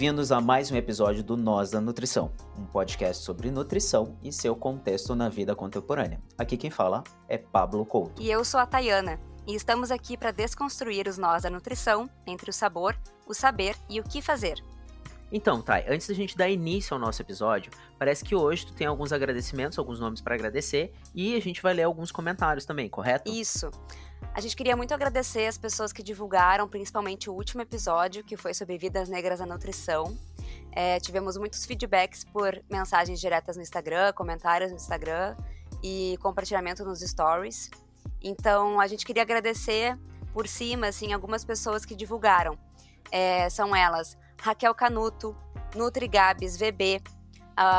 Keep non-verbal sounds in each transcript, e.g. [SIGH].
Bem-vindos a mais um episódio do Nós da Nutrição, um podcast sobre nutrição e seu contexto na vida contemporânea. Aqui quem fala é Pablo Couto. E eu sou a Tayana, e estamos aqui para desconstruir os nós da nutrição entre o sabor, o saber e o que fazer. Então, Thay, antes da gente dar início ao nosso episódio, parece que hoje tu tem alguns agradecimentos, alguns nomes para agradecer, e a gente vai ler alguns comentários também, correto? Isso. A gente queria muito agradecer as pessoas que divulgaram, principalmente o último episódio, que foi sobre vidas negras na nutrição. É, tivemos muitos feedbacks por mensagens diretas no Instagram, comentários no Instagram e compartilhamento nos stories. Então, a gente queria agradecer por cima, assim, algumas pessoas que divulgaram. É, são elas Raquel Canuto, NutriGabs VB,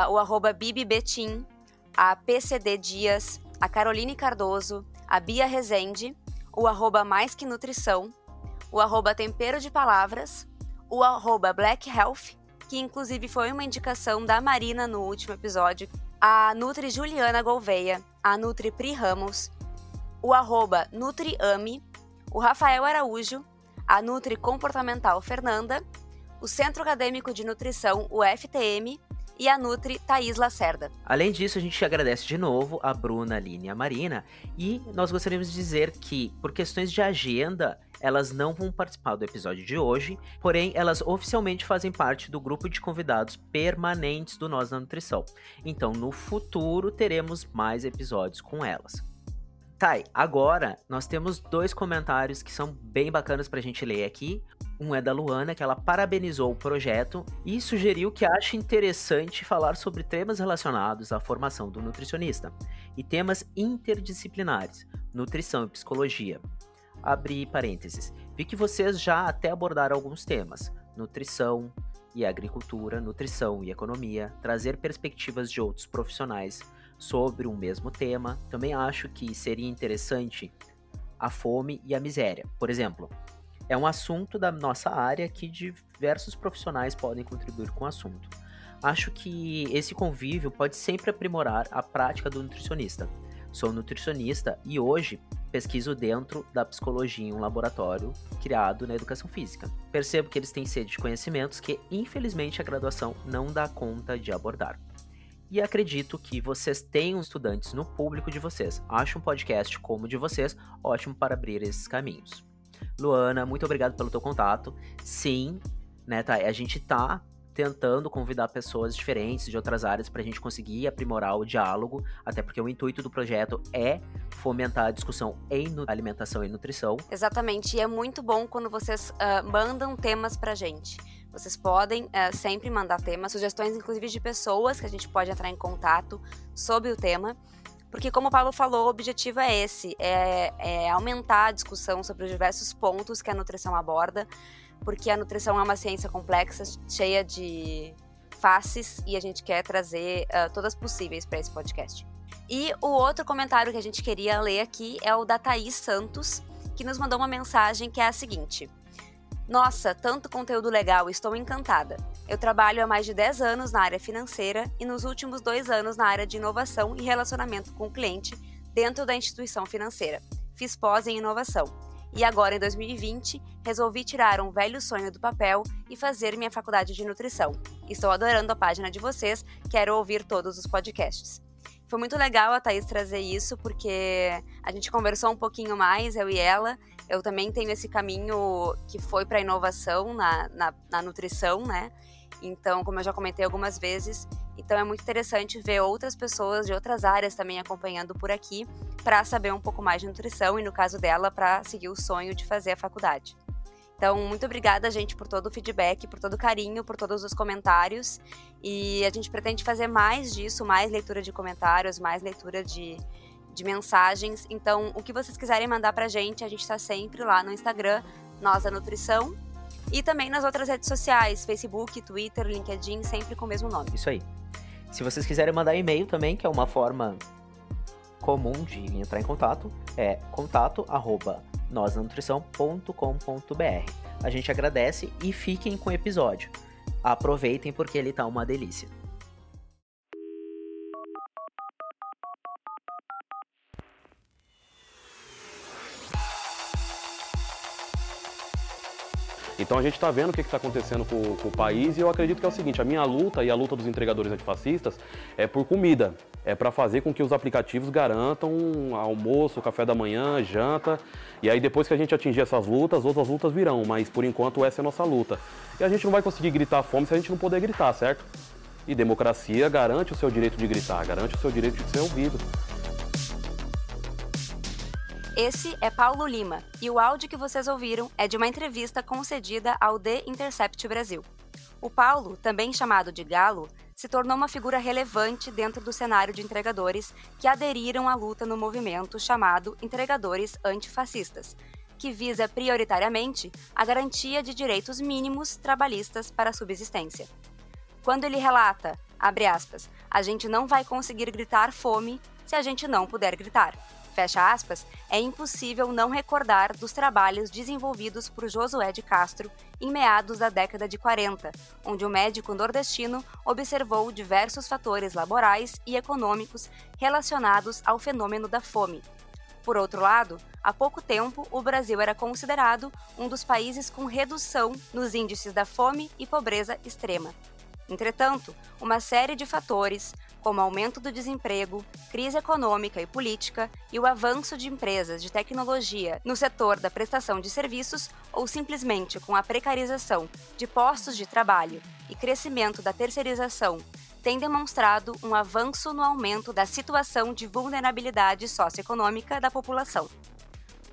o arroba Bibi Betim, a PCD Dias, a Caroline Cardoso, a Bia Rezende, o arroba Mais Que Nutrição, o arroba Tempero de Palavras, o arroba Black Health, que inclusive foi uma indicação da Marina no último episódio, a Nutri Juliana Gouveia, a Nutri Pri Ramos, o arroba NutriAme, o Rafael Araújo, a Nutri Comportamental Fernanda, o Centro Acadêmico de Nutrição, o FTM, e a Nutri Thaís Lacerda. Além disso, a gente agradece de novo a Bruna, a Aline e a Marina. E nós gostaríamos de dizer que, por questões de agenda, elas não vão participar do episódio de hoje, porém elas oficialmente fazem parte do grupo de convidados permanentes do Nós na Nutrição. Então, no futuro, teremos mais episódios com elas. Thay, agora nós temos dois comentários que são bem bacanas pra gente ler aqui. Um é da Luana, que ela parabenizou o projeto e sugeriu que acha interessante falar sobre temas relacionados à formação do nutricionista e temas interdisciplinares, nutrição e psicologia. Abri parênteses. Vi que vocês já até abordaram alguns temas: nutrição e agricultura, nutrição e economia, trazer perspectivas de outros profissionais sobre um mesmo tema. Também acho que seria interessante a fome e a miséria. Por exemplo, é um assunto da nossa área que diversos profissionais podem contribuir com o assunto. Acho que esse convívio pode sempre aprimorar a prática do nutricionista. Sou nutricionista e hoje pesquiso dentro da psicologia em um laboratório criado na educação física. Percebo que eles têm sede de conhecimentos que, infelizmente, a graduação não dá conta de abordar. E acredito que vocês tenham estudantes no público de vocês. Acho um podcast como o de vocês ótimo para abrir esses caminhos. Luana, muito obrigado pelo teu contato. Sim, né, tá, a gente tá tentando convidar pessoas diferentes de outras áreas para a gente conseguir aprimorar o diálogo, até porque o intuito do projeto é fomentar a discussão em alimentação e nutrição. Exatamente, e é muito bom quando vocês uh, mandam temas para gente. Vocês podem uh, sempre mandar temas, sugestões inclusive de pessoas que a gente pode entrar em contato sobre o tema. Porque, como o Paulo falou, o objetivo é esse: é, é aumentar a discussão sobre os diversos pontos que a nutrição aborda, porque a nutrição é uma ciência complexa, cheia de faces, e a gente quer trazer uh, todas possíveis para esse podcast. E o outro comentário que a gente queria ler aqui é o da Thaís Santos, que nos mandou uma mensagem que é a seguinte. Nossa, tanto conteúdo legal, estou encantada. Eu trabalho há mais de 10 anos na área financeira e nos últimos dois anos na área de inovação e relacionamento com o cliente dentro da instituição financeira. Fiz pós em inovação. E agora, em 2020, resolvi tirar um velho sonho do papel e fazer minha faculdade de nutrição. Estou adorando a página de vocês, quero ouvir todos os podcasts. Foi muito legal a Thaís trazer isso, porque a gente conversou um pouquinho mais, eu e ela, eu também tenho esse caminho que foi para inovação na, na, na, nutrição, né? Então, como eu já comentei algumas vezes, então é muito interessante ver outras pessoas de outras áreas também acompanhando por aqui para saber um pouco mais de nutrição e, no caso dela, para seguir o sonho de fazer a faculdade. Então, muito obrigada, gente, por todo o feedback, por todo o carinho, por todos os comentários. E a gente pretende fazer mais disso, mais leitura de comentários, mais leitura de, de mensagens. Então, o que vocês quiserem mandar pra gente, a gente está sempre lá no Instagram, Nós da Nutrição. E também nas outras redes sociais, Facebook, Twitter, LinkedIn, sempre com o mesmo nome. Isso aí. Se vocês quiserem mandar e-mail também, que é uma forma comum de entrar em contato, é contato arroba nosnutrição.com.br. A gente agradece e fiquem com o episódio. Aproveitem porque ele tá uma delícia. Então a gente está vendo o que está acontecendo com, com, o país e eu acredito que é o seguinte: a minha luta e a luta dos entregadores antifascistas é por comida, é para fazer com que os aplicativos garantam almoço, café da manhã, janta. E aí depois que a gente atingir essas lutas, outras lutas virão, mas por enquanto essa é a nossa luta. E a gente não vai conseguir gritar fome se a gente não puder gritar, certo? E democracia garante o seu direito de gritar, garante o seu direito de ser ouvido. Esse é Paulo Lima e o áudio que vocês ouviram é de uma entrevista concedida ao The Intercept Brasil. O Paulo, também chamado de Galo, se tornou uma figura relevante dentro do cenário de entregadores que aderiram à luta no movimento chamado Entregadores Antifascistas, que visa prioritariamente a garantia de direitos mínimos trabalhistas para a subsistência. Quando ele relata, abre aspas, a gente não vai conseguir gritar fome se a gente não puder gritar fecha aspas, é impossível não recordar dos trabalhos desenvolvidos por Josué de Castro em meados da década de 40, onde o médico nordestino observou diversos fatores laborais e econômicos relacionados ao fenômeno da fome. Por outro lado, há pouco tempo, o Brasil era considerado um dos países com redução nos índices da fome e pobreza extrema. Entretanto, uma série de fatores, como aumento do desemprego, crise econômica e política e o avanço de empresas de tecnologia no setor da prestação de serviços ou simplesmente com a precarização de postos de trabalho e crescimento da terceirização, tem demonstrado um avanço no aumento da situação de vulnerabilidade socioeconômica da população.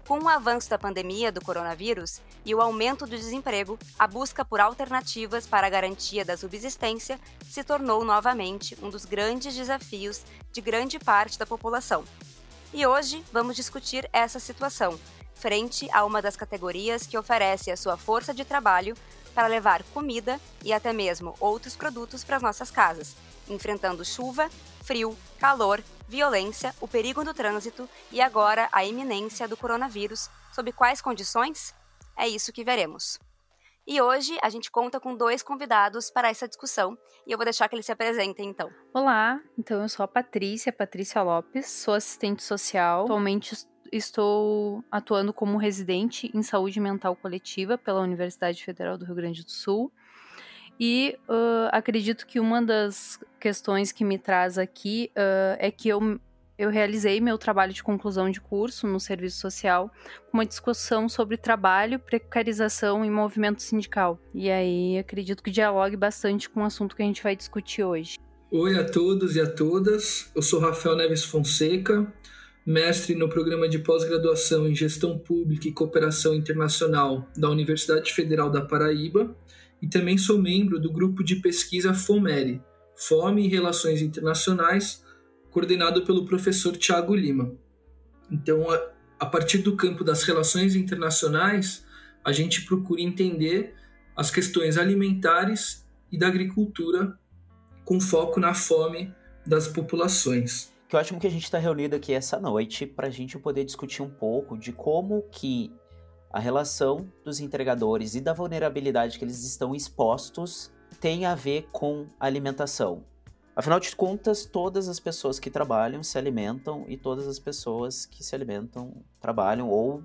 Com o avanço da pandemia do coronavírus e o aumento do desemprego, a busca por alternativas para a garantia da subsistência se tornou novamente um dos grandes desafios de grande parte da população. E hoje vamos discutir essa situação, frente a uma das categorias que oferece a sua força de trabalho para levar comida e até mesmo outros produtos para as nossas casas, enfrentando chuva, frio, calor, violência, o perigo do trânsito e agora a iminência do coronavírus. Sob quais condições? É isso que veremos. E hoje a gente conta com dois convidados para essa discussão e eu vou deixar que eles se apresentem então. Olá, então eu sou a Patrícia, Patrícia Lopes, sou assistente social. Atualmente estou atuando como residente em saúde mental coletiva pela Universidade Federal do Rio Grande do Sul. E uh, acredito que uma das questões que me traz aqui uh, é que eu, eu realizei meu trabalho de conclusão de curso no serviço social com uma discussão sobre trabalho, precarização e movimento sindical. E aí acredito que dialogue bastante com o assunto que a gente vai discutir hoje. Oi a todos e a todas, eu sou Rafael Neves Fonseca, mestre no programa de pós-graduação em Gestão Pública e Cooperação Internacional da Universidade Federal da Paraíba e também sou membro do grupo de pesquisa FOMERI, Fome e Relações Internacionais, coordenado pelo professor Tiago Lima. Então, a partir do campo das relações internacionais, a gente procura entender as questões alimentares e da agricultura com foco na fome das populações. Que ótimo que a gente está reunido aqui essa noite para a gente poder discutir um pouco de como que a relação dos entregadores e da vulnerabilidade que eles estão expostos tem a ver com alimentação. Afinal de contas, todas as pessoas que trabalham se alimentam e todas as pessoas que se alimentam trabalham ou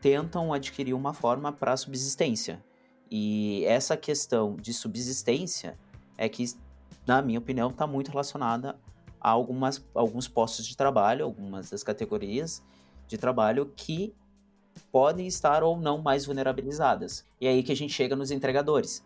tentam adquirir uma forma para subsistência. E essa questão de subsistência é que, na minha opinião, está muito relacionada a algumas, alguns postos de trabalho, algumas das categorias de trabalho que podem estar ou não mais vulnerabilizadas. E é aí que a gente chega nos entregadores.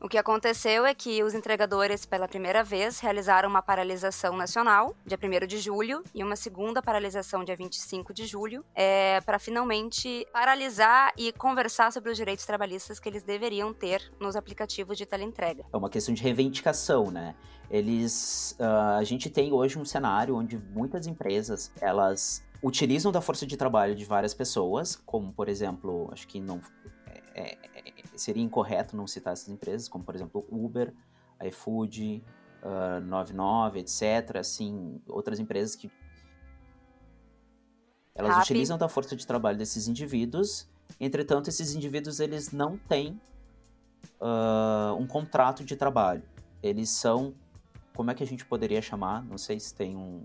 O que aconteceu é que os entregadores, pela primeira vez, realizaram uma paralisação nacional, dia 1 de julho, e uma segunda paralisação, dia 25 de julho, é, para finalmente paralisar e conversar sobre os direitos trabalhistas que eles deveriam ter nos aplicativos de teleentrega. É uma questão de reivindicação, né? Eles, uh, a gente tem hoje um cenário onde muitas empresas elas utilizam da força de trabalho de várias pessoas, como por exemplo, acho que não é, é, seria incorreto não citar essas empresas, como por exemplo Uber, iFood, uh, 99, etc. Assim, outras empresas que elas utilizam da força de trabalho desses indivíduos. Entretanto, esses indivíduos eles não têm uh, um contrato de trabalho. Eles são, como é que a gente poderia chamar? Não sei se tem um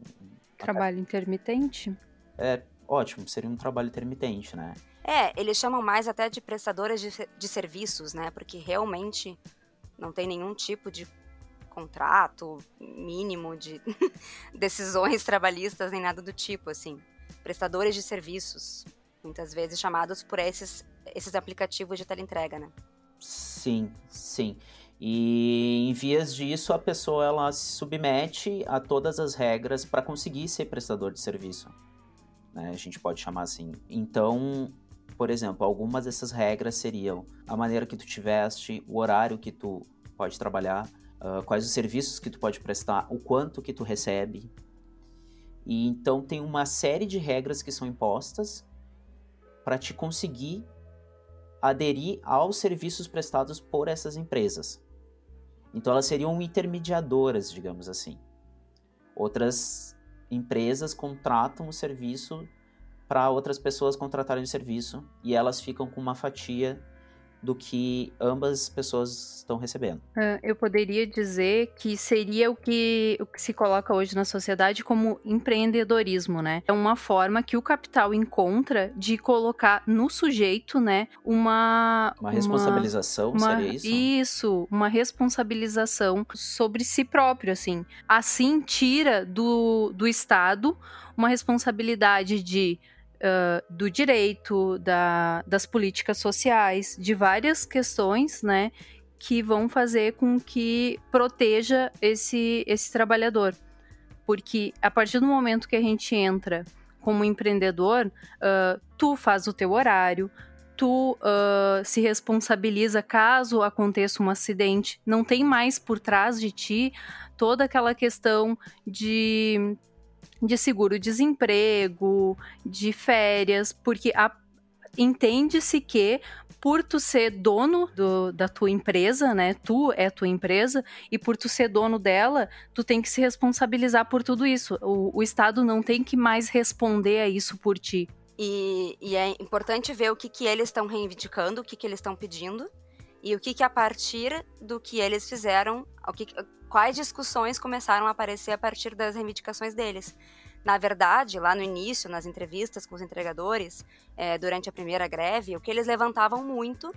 trabalho intermitente. É ótimo, seria um trabalho intermitente, né? É, eles chamam mais até de prestadores de, de serviços, né? Porque realmente não tem nenhum tipo de contrato mínimo de [LAUGHS] decisões trabalhistas nem nada do tipo, assim. Prestadores de serviços, muitas vezes chamados por esses, esses aplicativos de teleentrega, né? Sim, sim. E em vias disso, a pessoa ela se submete a todas as regras para conseguir ser prestador de serviço. Né? A gente pode chamar assim. Então, por exemplo, algumas dessas regras seriam a maneira que tu tiveste, o horário que tu pode trabalhar, uh, quais os serviços que tu pode prestar, o quanto que tu recebe. E então tem uma série de regras que são impostas para te conseguir aderir aos serviços prestados por essas empresas. Então elas seriam intermediadoras, digamos assim. Outras empresas contratam o serviço para outras pessoas contratarem o serviço e elas ficam com uma fatia do que ambas pessoas estão recebendo. Uh, eu poderia dizer que seria o que, o que se coloca hoje na sociedade como empreendedorismo, né? É uma forma que o capital encontra de colocar no sujeito, né, uma... Uma responsabilização, uma, seria isso? Isso, uma responsabilização sobre si próprio, assim. Assim, tira do, do Estado uma responsabilidade de do direito, da, das políticas sociais, de várias questões, né, que vão fazer com que proteja esse, esse trabalhador. Porque a partir do momento que a gente entra como empreendedor, uh, tu faz o teu horário, tu uh, se responsabiliza caso aconteça um acidente, não tem mais por trás de ti toda aquela questão de de seguro-desemprego, de férias, porque entende-se que por tu ser dono do, da tua empresa, né? Tu é tua empresa e por tu ser dono dela, tu tem que se responsabilizar por tudo isso. O, o Estado não tem que mais responder a isso por ti. E, e é importante ver o que, que eles estão reivindicando, o que, que eles estão pedindo e o que, que a partir do que eles fizeram, o que, quais discussões começaram a aparecer a partir das reivindicações deles. Na verdade, lá no início, nas entrevistas com os entregadores, é, durante a primeira greve, o que eles levantavam muito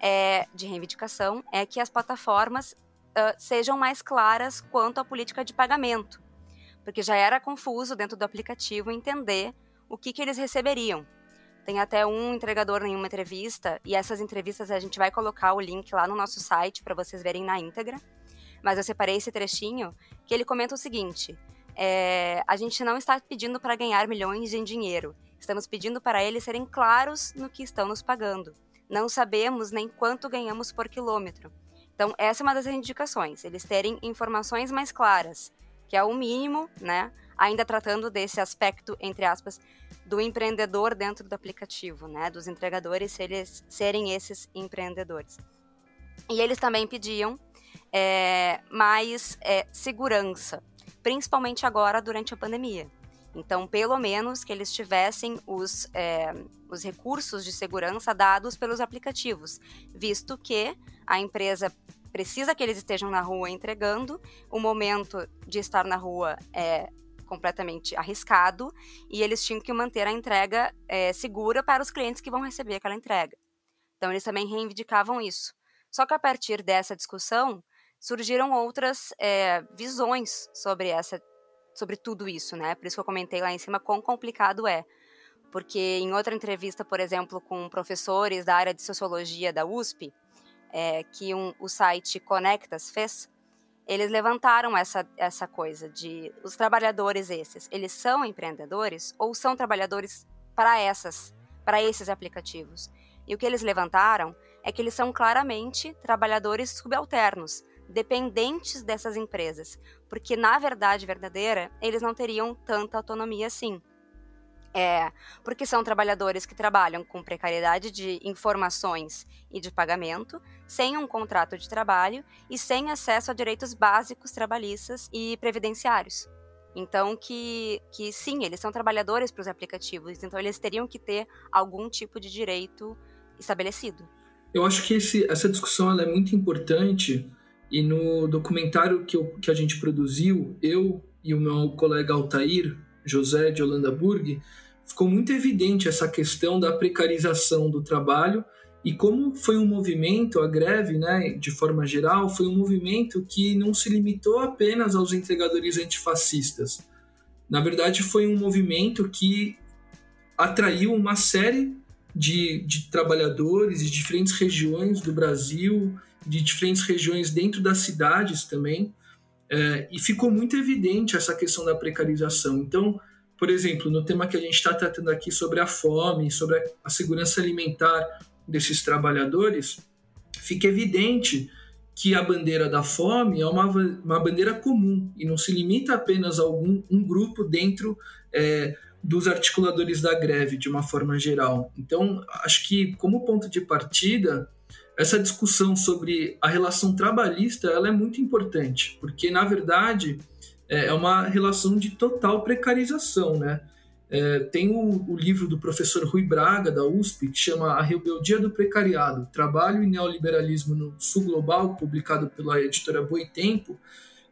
é, de reivindicação é que as plataformas uh, sejam mais claras quanto à política de pagamento, porque já era confuso dentro do aplicativo entender o que, que eles receberiam. Tem até um entregador em uma entrevista, e essas entrevistas a gente vai colocar o link lá no nosso site para vocês verem na íntegra mas eu separei esse trechinho que ele comenta o seguinte: é, a gente não está pedindo para ganhar milhões em dinheiro, estamos pedindo para eles serem claros no que estão nos pagando. Não sabemos nem quanto ganhamos por quilômetro. Então, essa é uma das indicações, eles terem informações mais claras, que é o mínimo, né? Ainda tratando desse aspecto, entre aspas, do empreendedor dentro do aplicativo, né? Dos entregadores eles serem esses empreendedores. E eles também pediam é, mais é, segurança, principalmente agora durante a pandemia. Então, pelo menos que eles tivessem os, é, os recursos de segurança dados pelos aplicativos, visto que a empresa precisa que eles estejam na rua entregando, o momento de estar na rua é completamente arriscado e eles tinham que manter a entrega é, segura para os clientes que vão receber aquela entrega. Então, eles também reivindicavam isso. Só que a partir dessa discussão, surgiram outras é, visões sobre essa sobre tudo isso, né? Por isso que eu comentei lá em cima quão complicado é. Porque em outra entrevista, por exemplo, com professores da área de sociologia da USP, é, que um, o site Conectas fez, eles levantaram essa, essa coisa de os trabalhadores esses, eles são empreendedores ou são trabalhadores para essas, para esses aplicativos? E o que eles levantaram é que eles são claramente trabalhadores subalternos, dependentes dessas empresas, porque na verdade verdadeira eles não teriam tanta autonomia assim. É, porque são trabalhadores que trabalham com precariedade de informações e de pagamento, sem um contrato de trabalho e sem acesso a direitos básicos trabalhistas e previdenciários. Então, que, que sim, eles são trabalhadores para os aplicativos, então eles teriam que ter algum tipo de direito estabelecido. Eu acho que esse, essa discussão é muito importante e no documentário que, eu, que a gente produziu, eu e o meu colega Altair, José de Holanda Burg, ficou muito evidente essa questão da precarização do trabalho e como foi um movimento, a greve, né, de forma geral, foi um movimento que não se limitou apenas aos entregadores antifascistas. Na verdade, foi um movimento que atraiu uma série de, de trabalhadores de diferentes regiões do Brasil, de diferentes regiões dentro das cidades também, é, e ficou muito evidente essa questão da precarização. Então, por exemplo, no tema que a gente está tratando aqui sobre a fome, sobre a segurança alimentar desses trabalhadores, fica evidente que a bandeira da fome é uma, uma bandeira comum e não se limita apenas a algum um grupo dentro é, dos articuladores da greve, de uma forma geral. Então, acho que, como ponto de partida, essa discussão sobre a relação trabalhista ela é muito importante, porque, na verdade, é, é uma relação de total precarização, né? É, tem o, o, livro do professor Rui Braga, da USP, que chama A Rebeldia do Precariado, Trabalho e Neoliberalismo no Sul Global, publicado pela editora Boitempo,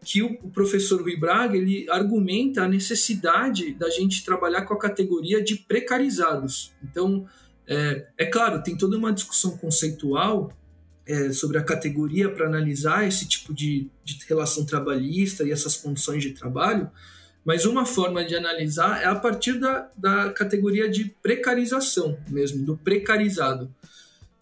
que o, professor Rui Braga ele argumenta a necessidade da gente trabalhar com a categoria de precarizados. Então, é, é claro, tem toda uma discussão conceitual é, sobre a categoria para analisar esse tipo de, de relação trabalhista e essas condições de trabalho, mas uma forma de analisar é a partir da, da categoria de precarização mesmo, do precarizado.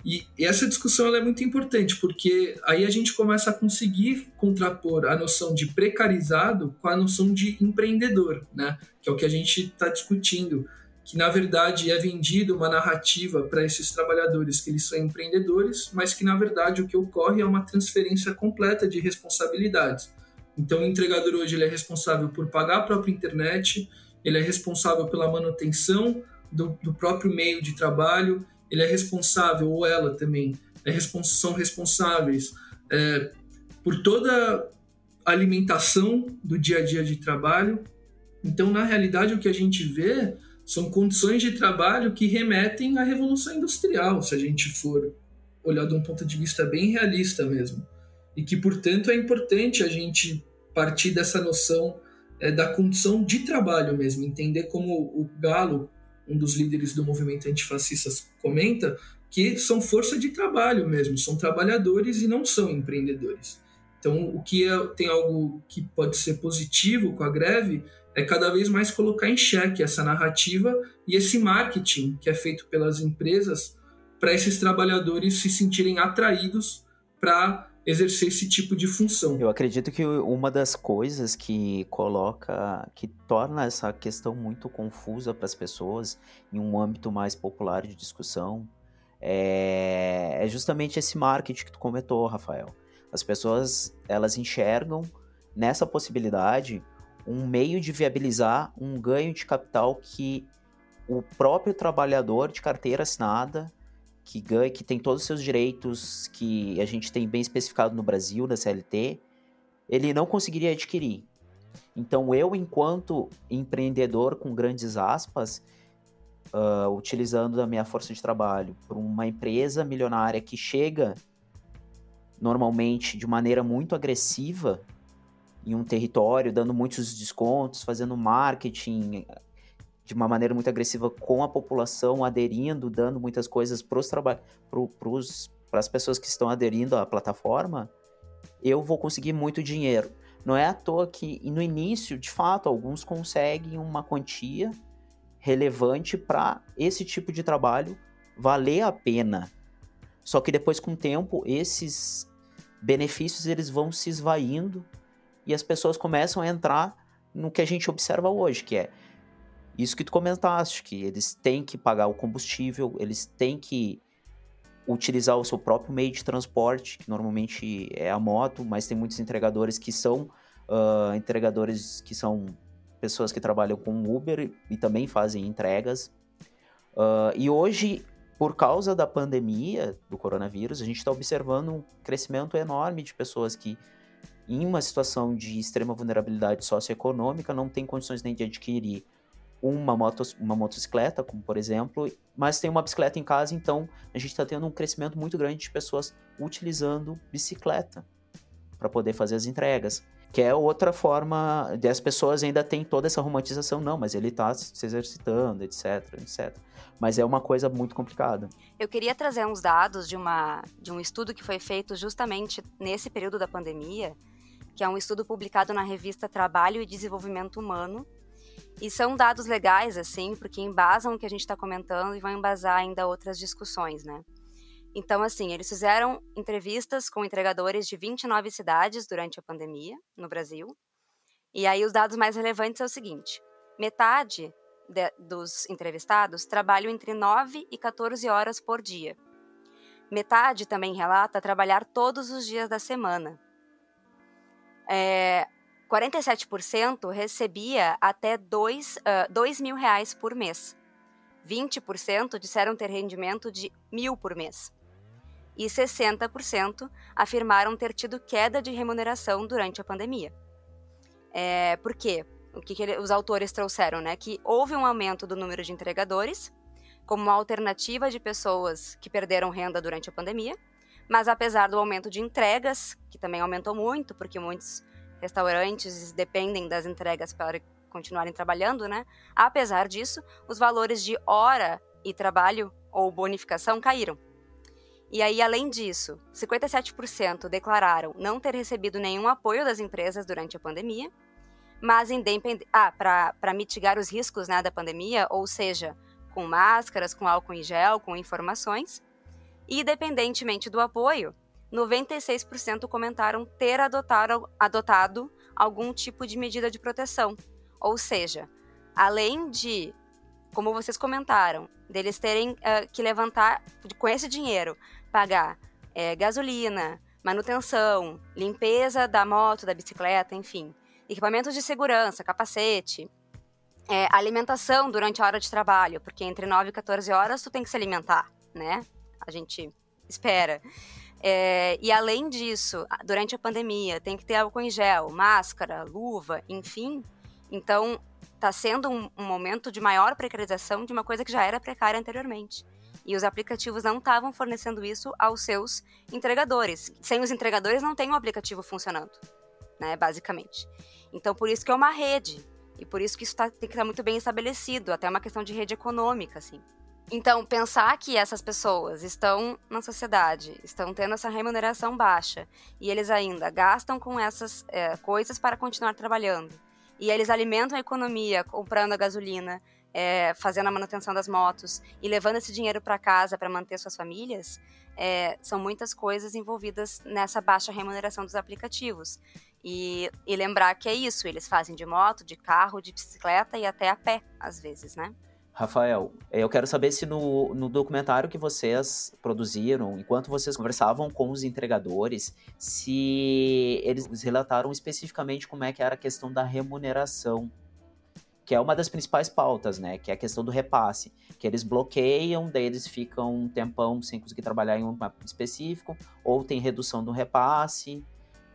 E, essa discussão é muito importante, porque aí a gente começa a conseguir contrapor a noção de precarizado com a noção de empreendedor, né? que é o que a gente está discutindo que na verdade é vendida uma narrativa para esses trabalhadores que eles são empreendedores, mas que na verdade o que ocorre é uma transferência completa de responsabilidades. Então o entregador hoje ele é responsável por pagar a própria internet, ele é responsável pela manutenção do, do próprio meio de trabalho, ele é responsável, ou ela também, é respons são responsáveis é, por toda a alimentação do dia a dia de trabalho. Então, na realidade, o que a gente vê são condições de trabalho que remetem à Revolução Industrial, se a gente for olhar de um ponto de vista bem realista mesmo. E que, portanto, é importante a gente partir dessa noção é, da condição de trabalho mesmo, entender como o Galo, um dos líderes do movimento antifascista, comenta, que são força de trabalho mesmo, são trabalhadores e não são empreendedores. Então, o que é, tem algo que pode ser positivo com a greve é cada vez mais colocar em xeque essa narrativa e esse marketing que é feito pelas empresas para esses trabalhadores se sentirem atraídos para exercer esse tipo de função. Eu acredito que uma das coisas que coloca, que torna essa questão muito confusa para as pessoas em um âmbito mais popular de discussão, é, é justamente esse marketing que tu comentou, Rafael. As pessoas elas enxergam nessa possibilidade um meio de viabilizar um ganho de capital que o próprio trabalhador de carteira assinada, que ganha, que tem todos os seus direitos que a gente tem bem especificado no Brasil, da CLT, ele não conseguiria adquirir. Então, eu, enquanto empreendedor com grandes aspas, uh, utilizando a minha força de trabalho para uma empresa milionária que chega normalmente de maneira muito agressiva em um território, dando muitos descontos, fazendo marketing de uma maneira muito agressiva com a população, aderindo, dando muitas coisas para pro, as pessoas que estão aderindo à plataforma, eu vou conseguir muito dinheiro. Não é à toa que no início, de fato, alguns conseguem uma quantia relevante para esse tipo de trabalho valer a pena. Só que depois, com o tempo, esses benefícios eles vão se esvaindo e as pessoas começam a entrar no que a gente observa hoje, que é isso que tu comentaste, que eles têm que pagar o combustível, eles têm que utilizar o seu próprio meio de transporte, que normalmente é a moto, mas tem muitos entregadores que são uh, entregadores que são pessoas que trabalham com Uber e também fazem entregas. Uh, e hoje, por causa da pandemia do coronavírus, a gente está observando um crescimento enorme de pessoas que, em uma situação de extrema vulnerabilidade socioeconômica, não têm condições nem de adquirir uma, moto, uma motocicleta, como por exemplo, mas tem uma bicicleta em casa, então a gente está tendo um crescimento muito grande de pessoas utilizando bicicleta para poder fazer as entregas. Que é outra forma, as pessoas ainda têm toda essa romantização, não, mas ele está se exercitando, etc, etc. Mas é uma coisa muito complicada. Eu queria trazer uns dados de, uma, de um estudo que foi feito justamente nesse período da pandemia, que é um estudo publicado na revista Trabalho e Desenvolvimento Humano, e são dados legais, assim, porque embasam o que a gente está comentando e vão embasar ainda outras discussões, né? Então, assim, eles fizeram entrevistas com entregadores de 29 cidades durante a pandemia no Brasil. E aí os dados mais relevantes é o seguinte: metade de, dos entrevistados trabalham entre 9 e 14 horas por dia. Metade também relata trabalhar todos os dias da semana. É, 47% recebia até 2, uh, 2 mil reais por mês. 20% disseram ter rendimento de mil por mês. E 60% afirmaram ter tido queda de remuneração durante a pandemia. É, por quê? O que, que ele, os autores trouxeram, né? Que houve um aumento do número de entregadores, como uma alternativa de pessoas que perderam renda durante a pandemia, mas apesar do aumento de entregas, que também aumentou muito, porque muitos restaurantes dependem das entregas para continuarem trabalhando, né? Apesar disso, os valores de hora e trabalho ou bonificação caíram. E aí, além disso, 57% declararam não ter recebido nenhum apoio das empresas durante a pandemia, mas independ... ah, para mitigar os riscos né, da pandemia, ou seja, com máscaras, com álcool em gel, com informações. E, independentemente do apoio, 96% comentaram ter adotado, adotado algum tipo de medida de proteção. Ou seja, além de, como vocês comentaram, deles terem uh, que levantar, com esse dinheiro, pagar é, gasolina, manutenção, limpeza da moto, da bicicleta, enfim, equipamentos de segurança, capacete, é, alimentação durante a hora de trabalho, porque entre 9 e 14 horas tu tem que se alimentar, né? A gente espera. É, e além disso, durante a pandemia, tem que ter álcool em gel, máscara, luva, enfim. Então, está sendo um, um, momento de maior precarização de uma coisa que já era precária anteriormente. E os aplicativos não estavam fornecendo isso aos seus entregadores. Sem os entregadores, não tem um aplicativo funcionando, né, basicamente. Então, por isso que é uma rede. E por isso que isso tá, tem que estar muito bem estabelecido, até uma questão de rede econômica, assim. Então, pensar que essas pessoas estão na sociedade, estão tendo essa remuneração baixa, e eles ainda gastam com essas é, coisas para continuar trabalhando, e eles alimentam a economia comprando a gasolina, é, fazendo a manutenção das motos e levando esse dinheiro para casa para manter suas famílias, é, são muitas coisas envolvidas nessa baixa remuneração dos aplicativos. E, e lembrar que é isso, eles fazem de moto, de carro, de bicicleta e até a pé, às vezes, né? Rafael, eh, eu quero saber se no, no documentário que vocês produziram, enquanto vocês conversavam com os entregadores, se eles relataram especificamente como é que era a questão da remuneração, que é uma das principais pautas, né? Que é a questão do repasse, que eles bloqueiam, daí eles ficam um tempão sem conseguir trabalhar em um mapa específico, ou tem redução do repasse.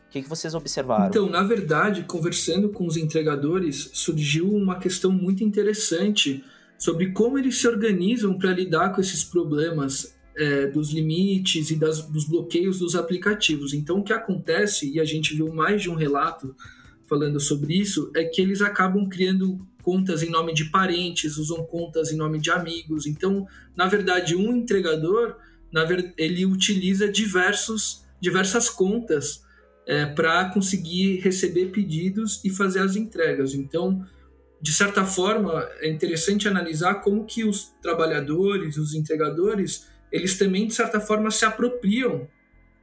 O que, que vocês observaram? Então, na verdade, conversando com os entregadores, surgiu uma questão muito interessante sobre como eles se organizam para lidar com esses problemas é, dos limites e das, dos bloqueios dos aplicativos. Então, o que acontece, e a gente viu mais de um relato falando sobre isso, é que eles acabam criando contas em nome de parentes, usam contas em nome de amigos. Então, na verdade, um entregador, ver, ele utiliza diversos, diversas contas é, para conseguir receber pedidos e fazer as entregas. Então, de certa forma, é interessante analisar como que os trabalhadores, os entregadores, eles também, de certa forma, se apropriam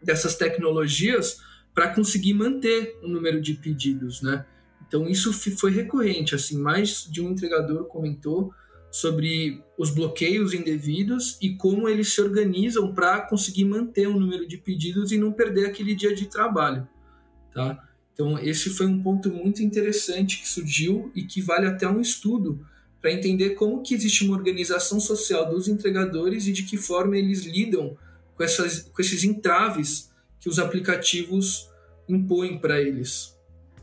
dessas tecnologias para conseguir manter o número de pedidos, né? Então isso foi recorrente, assim, mais de um entregador comentou sobre os bloqueios indevidos e como eles se organizam para conseguir manter o número de pedidos e não perder aquele dia de trabalho, tá? Então esse foi um ponto muito interessante que surgiu e que vale até um estudo para entender como que existe uma organização social dos entregadores e de que forma eles lidam com, essas, com esses entraves que os aplicativos impõem para eles.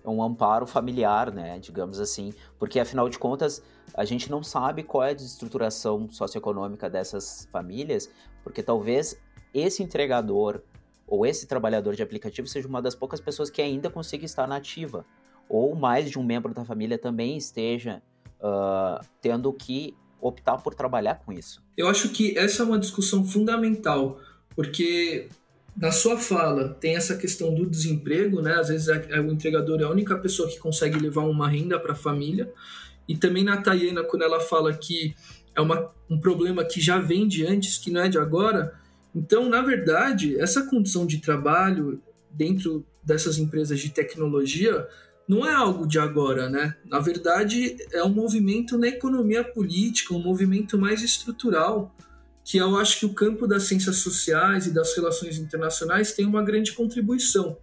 É um amparo familiar, né, digamos assim, porque afinal de contas a gente não sabe qual é a desestruturação socioeconômica dessas famílias, porque talvez esse entregador ou esse trabalhador de aplicativo seja uma das poucas pessoas que ainda consiga estar nativa, ou mais de um membro da família também esteja uh, tendo que optar por trabalhar com isso. Eu acho que essa é uma discussão fundamental, porque na sua fala tem essa questão do desemprego, né? Às vezes é, é, o entregador é a única pessoa que consegue levar uma renda para a família. E também na Tayana, quando ela fala que é uma, um problema que já vem de antes, que não é de agora. Então, na verdade, essa condição de trabalho dentro dessas empresas de tecnologia não é algo de agora, né? Na verdade, é um movimento na economia política, um movimento mais estrutural que eu acho que o campo das ciências sociais e das relações internacionais tem uma grande contribuição,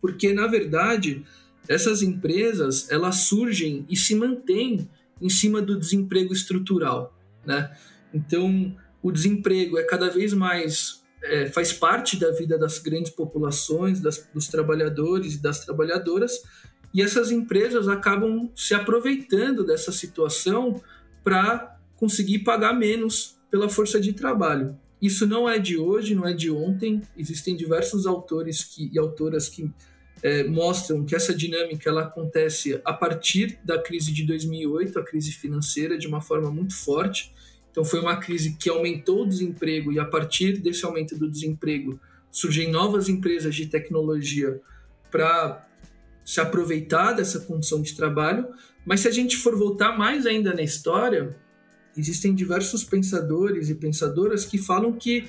porque na verdade essas empresas elas surgem e se mantêm em cima do desemprego estrutural, né? Então o desemprego é cada vez mais é, faz parte da vida das grandes populações, das, dos trabalhadores e das trabalhadoras, e essas empresas acabam se aproveitando dessa situação para conseguir pagar menos pela força de trabalho. Isso não é de hoje, não é de ontem. Existem diversos autores que, e autoras que é, mostram que essa dinâmica ela acontece a partir da crise de 2008, a crise financeira, de uma forma muito forte. Então, foi uma crise que aumentou o desemprego, e a partir desse aumento do desemprego, surgem novas empresas de tecnologia para se aproveitar dessa condição de trabalho. Mas se a gente for voltar mais ainda na história, existem diversos pensadores e pensadoras que falam que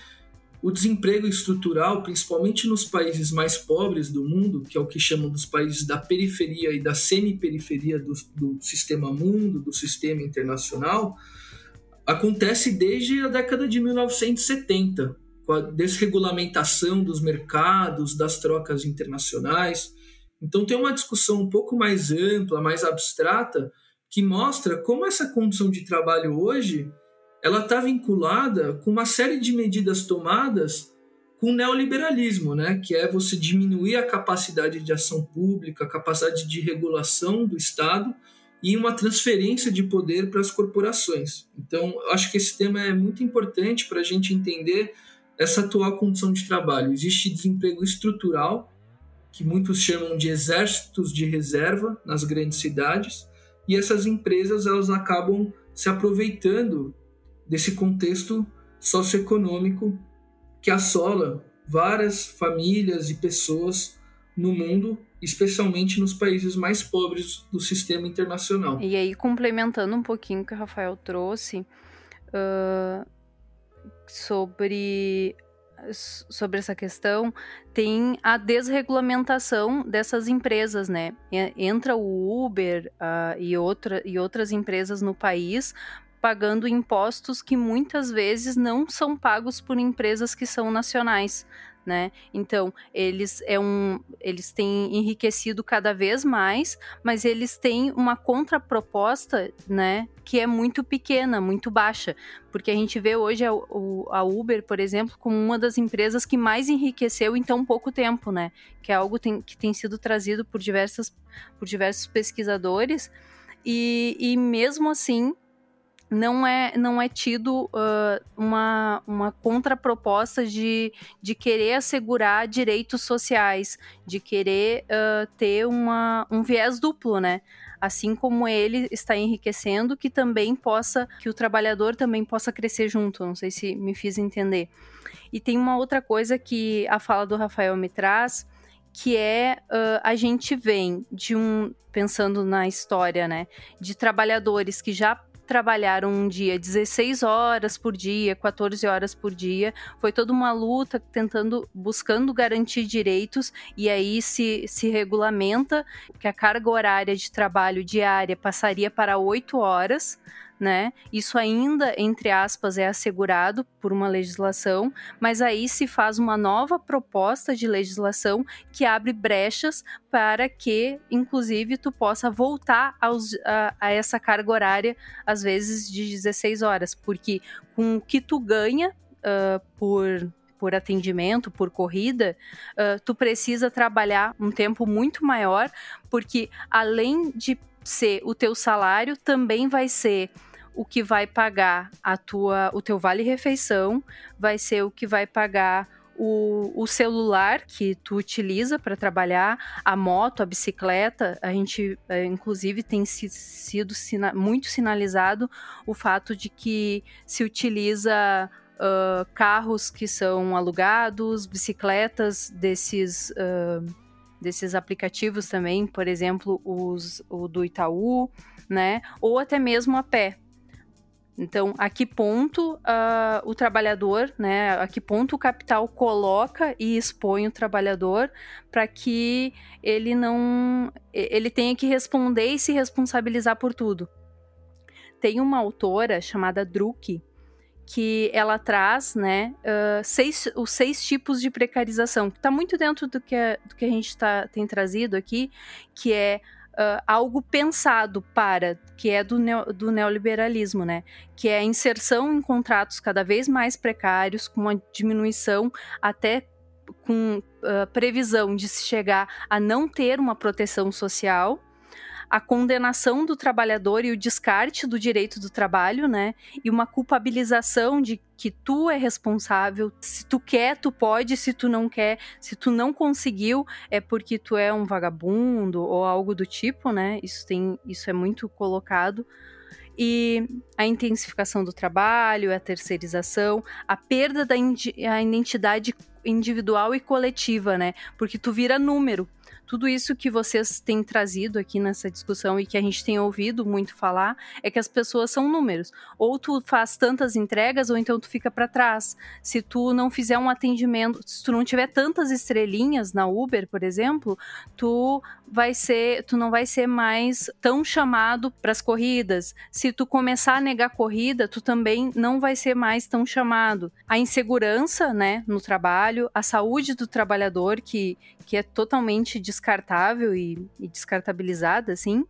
o desemprego estrutural, principalmente nos países mais pobres do mundo, que é o que chamam dos países da periferia e da semi-periferia do, do sistema mundo, do sistema internacional, acontece desde a década de 1970, com a desregulamentação dos mercados, das trocas internacionais. Então tem uma discussão um pouco mais ampla, mais abstrata, que mostra como essa condição de trabalho hoje ela está vinculada com uma série de medidas tomadas com o neoliberalismo, né? que é você diminuir a capacidade de ação pública, a capacidade de regulação do Estado e uma transferência de poder para as corporações. Então, acho que esse tema é muito importante para a gente entender essa atual condição de trabalho. Existe desemprego estrutural, que muitos chamam de exércitos de reserva nas grandes cidades, e essas empresas elas acabam se aproveitando desse contexto socioeconômico que assola várias famílias e pessoas no mundo, especialmente nos países mais pobres do sistema internacional. E aí, complementando um pouquinho o que o Rafael trouxe uh, sobre sobre essa questão tem a desregulamentação dessas empresas, né? Entra o Uber uh, e, outra, e outras empresas no país pagando impostos que muitas vezes não são pagos por empresas que são nacionais né? Então, eles é um eles têm enriquecido cada vez mais, mas eles têm uma contraproposta, né, que é muito pequena, muito baixa, porque a gente vê hoje a, a Uber, por exemplo, como uma das empresas que mais enriqueceu em tão pouco tempo, né? Que é algo tem, que tem sido trazido por diversas por diversos pesquisadores e, e mesmo assim não é, não é tido uh, uma, uma contraproposta de, de querer assegurar direitos sociais, de querer uh, ter uma, um viés duplo, né? Assim como ele está enriquecendo, que também possa, que o trabalhador também possa crescer junto. Não sei se me fiz entender. E tem uma outra coisa que a fala do Rafael me traz, que é uh, a gente vem de um pensando na história, né, de trabalhadores que já trabalharam um dia 16 horas por dia, 14 horas por dia. Foi toda uma luta tentando, buscando garantir direitos, e aí se, se regulamenta que a carga horária de trabalho diária passaria para 8 horas né? Isso ainda, entre aspas, é assegurado por uma legislação, mas aí se faz uma nova proposta de legislação que abre brechas para que, inclusive, tu possa voltar aos, a, a, essa carga horária, às vezes de 16 horas, porque com o que tu ganha uh, por por atendimento, por corrida, uh, tu precisa trabalhar um tempo muito maior, porque além de ser o teu salário, também vai ser o que vai pagar a tua, o teu vale refeição, vai ser o que vai pagar o, o celular que tu utiliza para trabalhar, a moto, a bicicleta, a gente, é, inclusive, tem sido sina muito sinalizado o fato de que se utiliza uh, carros que são alugados, bicicletas desses. Uh, desses aplicativos também, por exemplo, os, o do Itaú, né? Ou até mesmo a pé. Então, a que ponto uh, o trabalhador, né, a que ponto o capital coloca e expõe o trabalhador para que ele não, ele tenha que responder e se responsabilizar por tudo. Tem uma autora chamada Druck que ela traz, né, uh, seis, os seis tipos de precarização, que está muito dentro do que, a, do que a gente tá, tem trazido aqui, que é uh, algo pensado para, que é do, neo, do neoliberalismo, né? Que é a inserção em contratos cada vez mais precários, com uma diminuição até com uh, previsão de se chegar a não ter uma proteção social a condenação do trabalhador e o descarte do direito do trabalho, né? E uma culpabilização de que tu é responsável. Se tu quer, tu pode, se tu não quer, se tu não conseguiu, é porque tu é um vagabundo ou algo do tipo, né? Isso tem, isso é muito colocado e a intensificação do trabalho, a terceirização, a perda da a identidade individual e coletiva, né? Porque tu vira número tudo isso que vocês têm trazido aqui nessa discussão e que a gente tem ouvido muito falar é que as pessoas são números. Ou tu faz tantas entregas ou então tu fica para trás. Se tu não fizer um atendimento, se tu não tiver tantas estrelinhas na Uber, por exemplo, tu vai ser, tu não vai ser mais tão chamado para as corridas. Se tu começar a negar corrida, tu também não vai ser mais tão chamado. A insegurança, né, no trabalho, a saúde do trabalhador que que é totalmente descartável e, e descartabilizada, assim,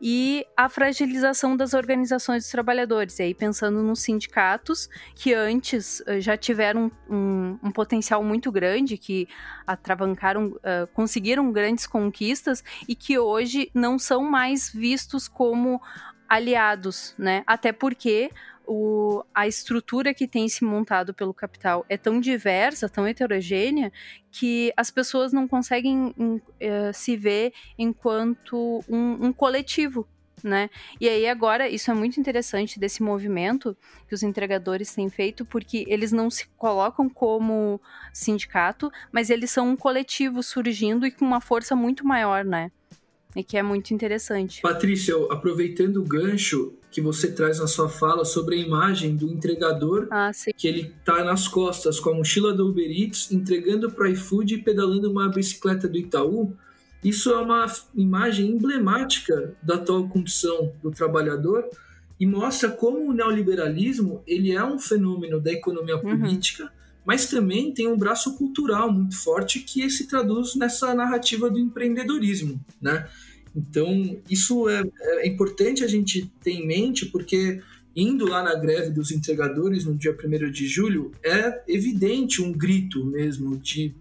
e a fragilização das organizações dos trabalhadores. E aí, pensando nos sindicatos, que antes uh, já tiveram um, um, potencial muito grande, que atravancaram, uh, conseguiram grandes conquistas e que hoje não são mais vistos como aliados, né? Até porque o, a estrutura que tem se montado pelo capital é tão diversa, tão heterogênea, que as pessoas não conseguem uh, se ver enquanto um, um coletivo, né? E aí agora isso é muito interessante desse movimento que os entregadores têm feito, porque eles não se colocam como sindicato, mas eles são um coletivo surgindo e com uma força muito maior, né? E que é muito interessante. Patrícia, aproveitando o gancho que você traz na sua fala sobre a imagem do entregador, ah, que ele tá nas costas com a mochila do Uber Eats, entregando para o iFood e pedalando uma bicicleta do Itaú, isso é uma imagem emblemática da atual condição do trabalhador e mostra como o neoliberalismo ele é um fenômeno da economia uhum. política, uhum. mas também tem um braço cultural muito forte que se traduz nessa narrativa do empreendedorismo, né? Então, isso é, é importante a gente ter em mente, porque indo lá na greve dos entregadores no dia 1 de julho, é evidente um grito mesmo de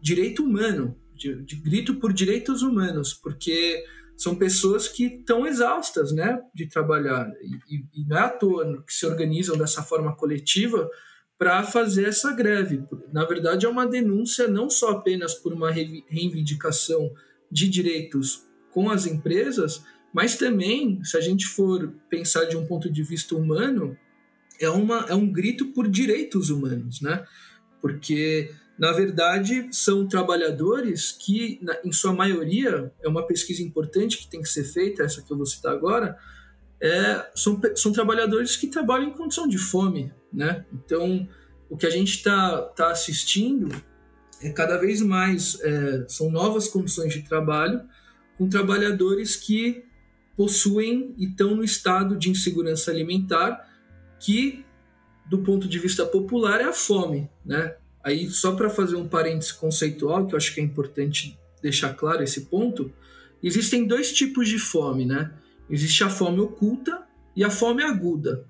direito humano, de, de grito por direitos humanos, porque são pessoas que estão exaustas né, de trabalhar. E, e, não é à toa que se organizam dessa forma coletiva para fazer essa greve. Na verdade, é uma denúncia não só apenas por uma reivindicação de direitos com as empresas, mas também, se a gente for pensar de um ponto de vista humano, é, uma, é um grito por direitos humanos, né? Porque, na verdade, são trabalhadores que, em sua maioria, é uma pesquisa importante que tem que ser feita, essa que eu vou citar agora, é, são, são trabalhadores que trabalham em condição de fome, né? Então, o que a gente está tá assistindo é cada vez mais é, são novas condições de trabalho com trabalhadores que possuem e estão no estado de insegurança alimentar que do ponto de vista popular é a fome, né? Aí só para fazer um parênteses conceitual que eu acho que é importante deixar claro esse ponto, existem dois tipos de fome, né? Existe a fome oculta e a fome aguda.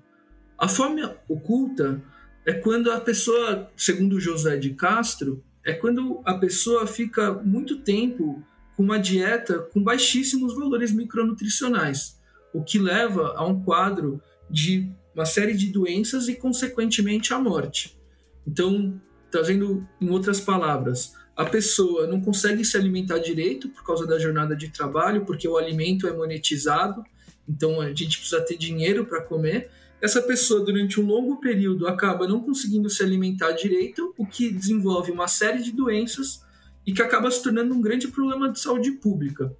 A fome oculta é quando a pessoa, segundo José de Castro, é quando a pessoa fica muito tempo com uma dieta com baixíssimos valores micronutricionais, o que leva a um quadro de uma série de doenças e, consequentemente, a morte. Então, trazendo em outras palavras, a pessoa não consegue se alimentar direito por causa da jornada de trabalho, porque o alimento é monetizado, então a gente precisa ter dinheiro para comer. Essa pessoa, durante um longo período, acaba não conseguindo se alimentar direito, o que desenvolve uma série de doenças e que acaba se tornando um grande problema de saúde pública.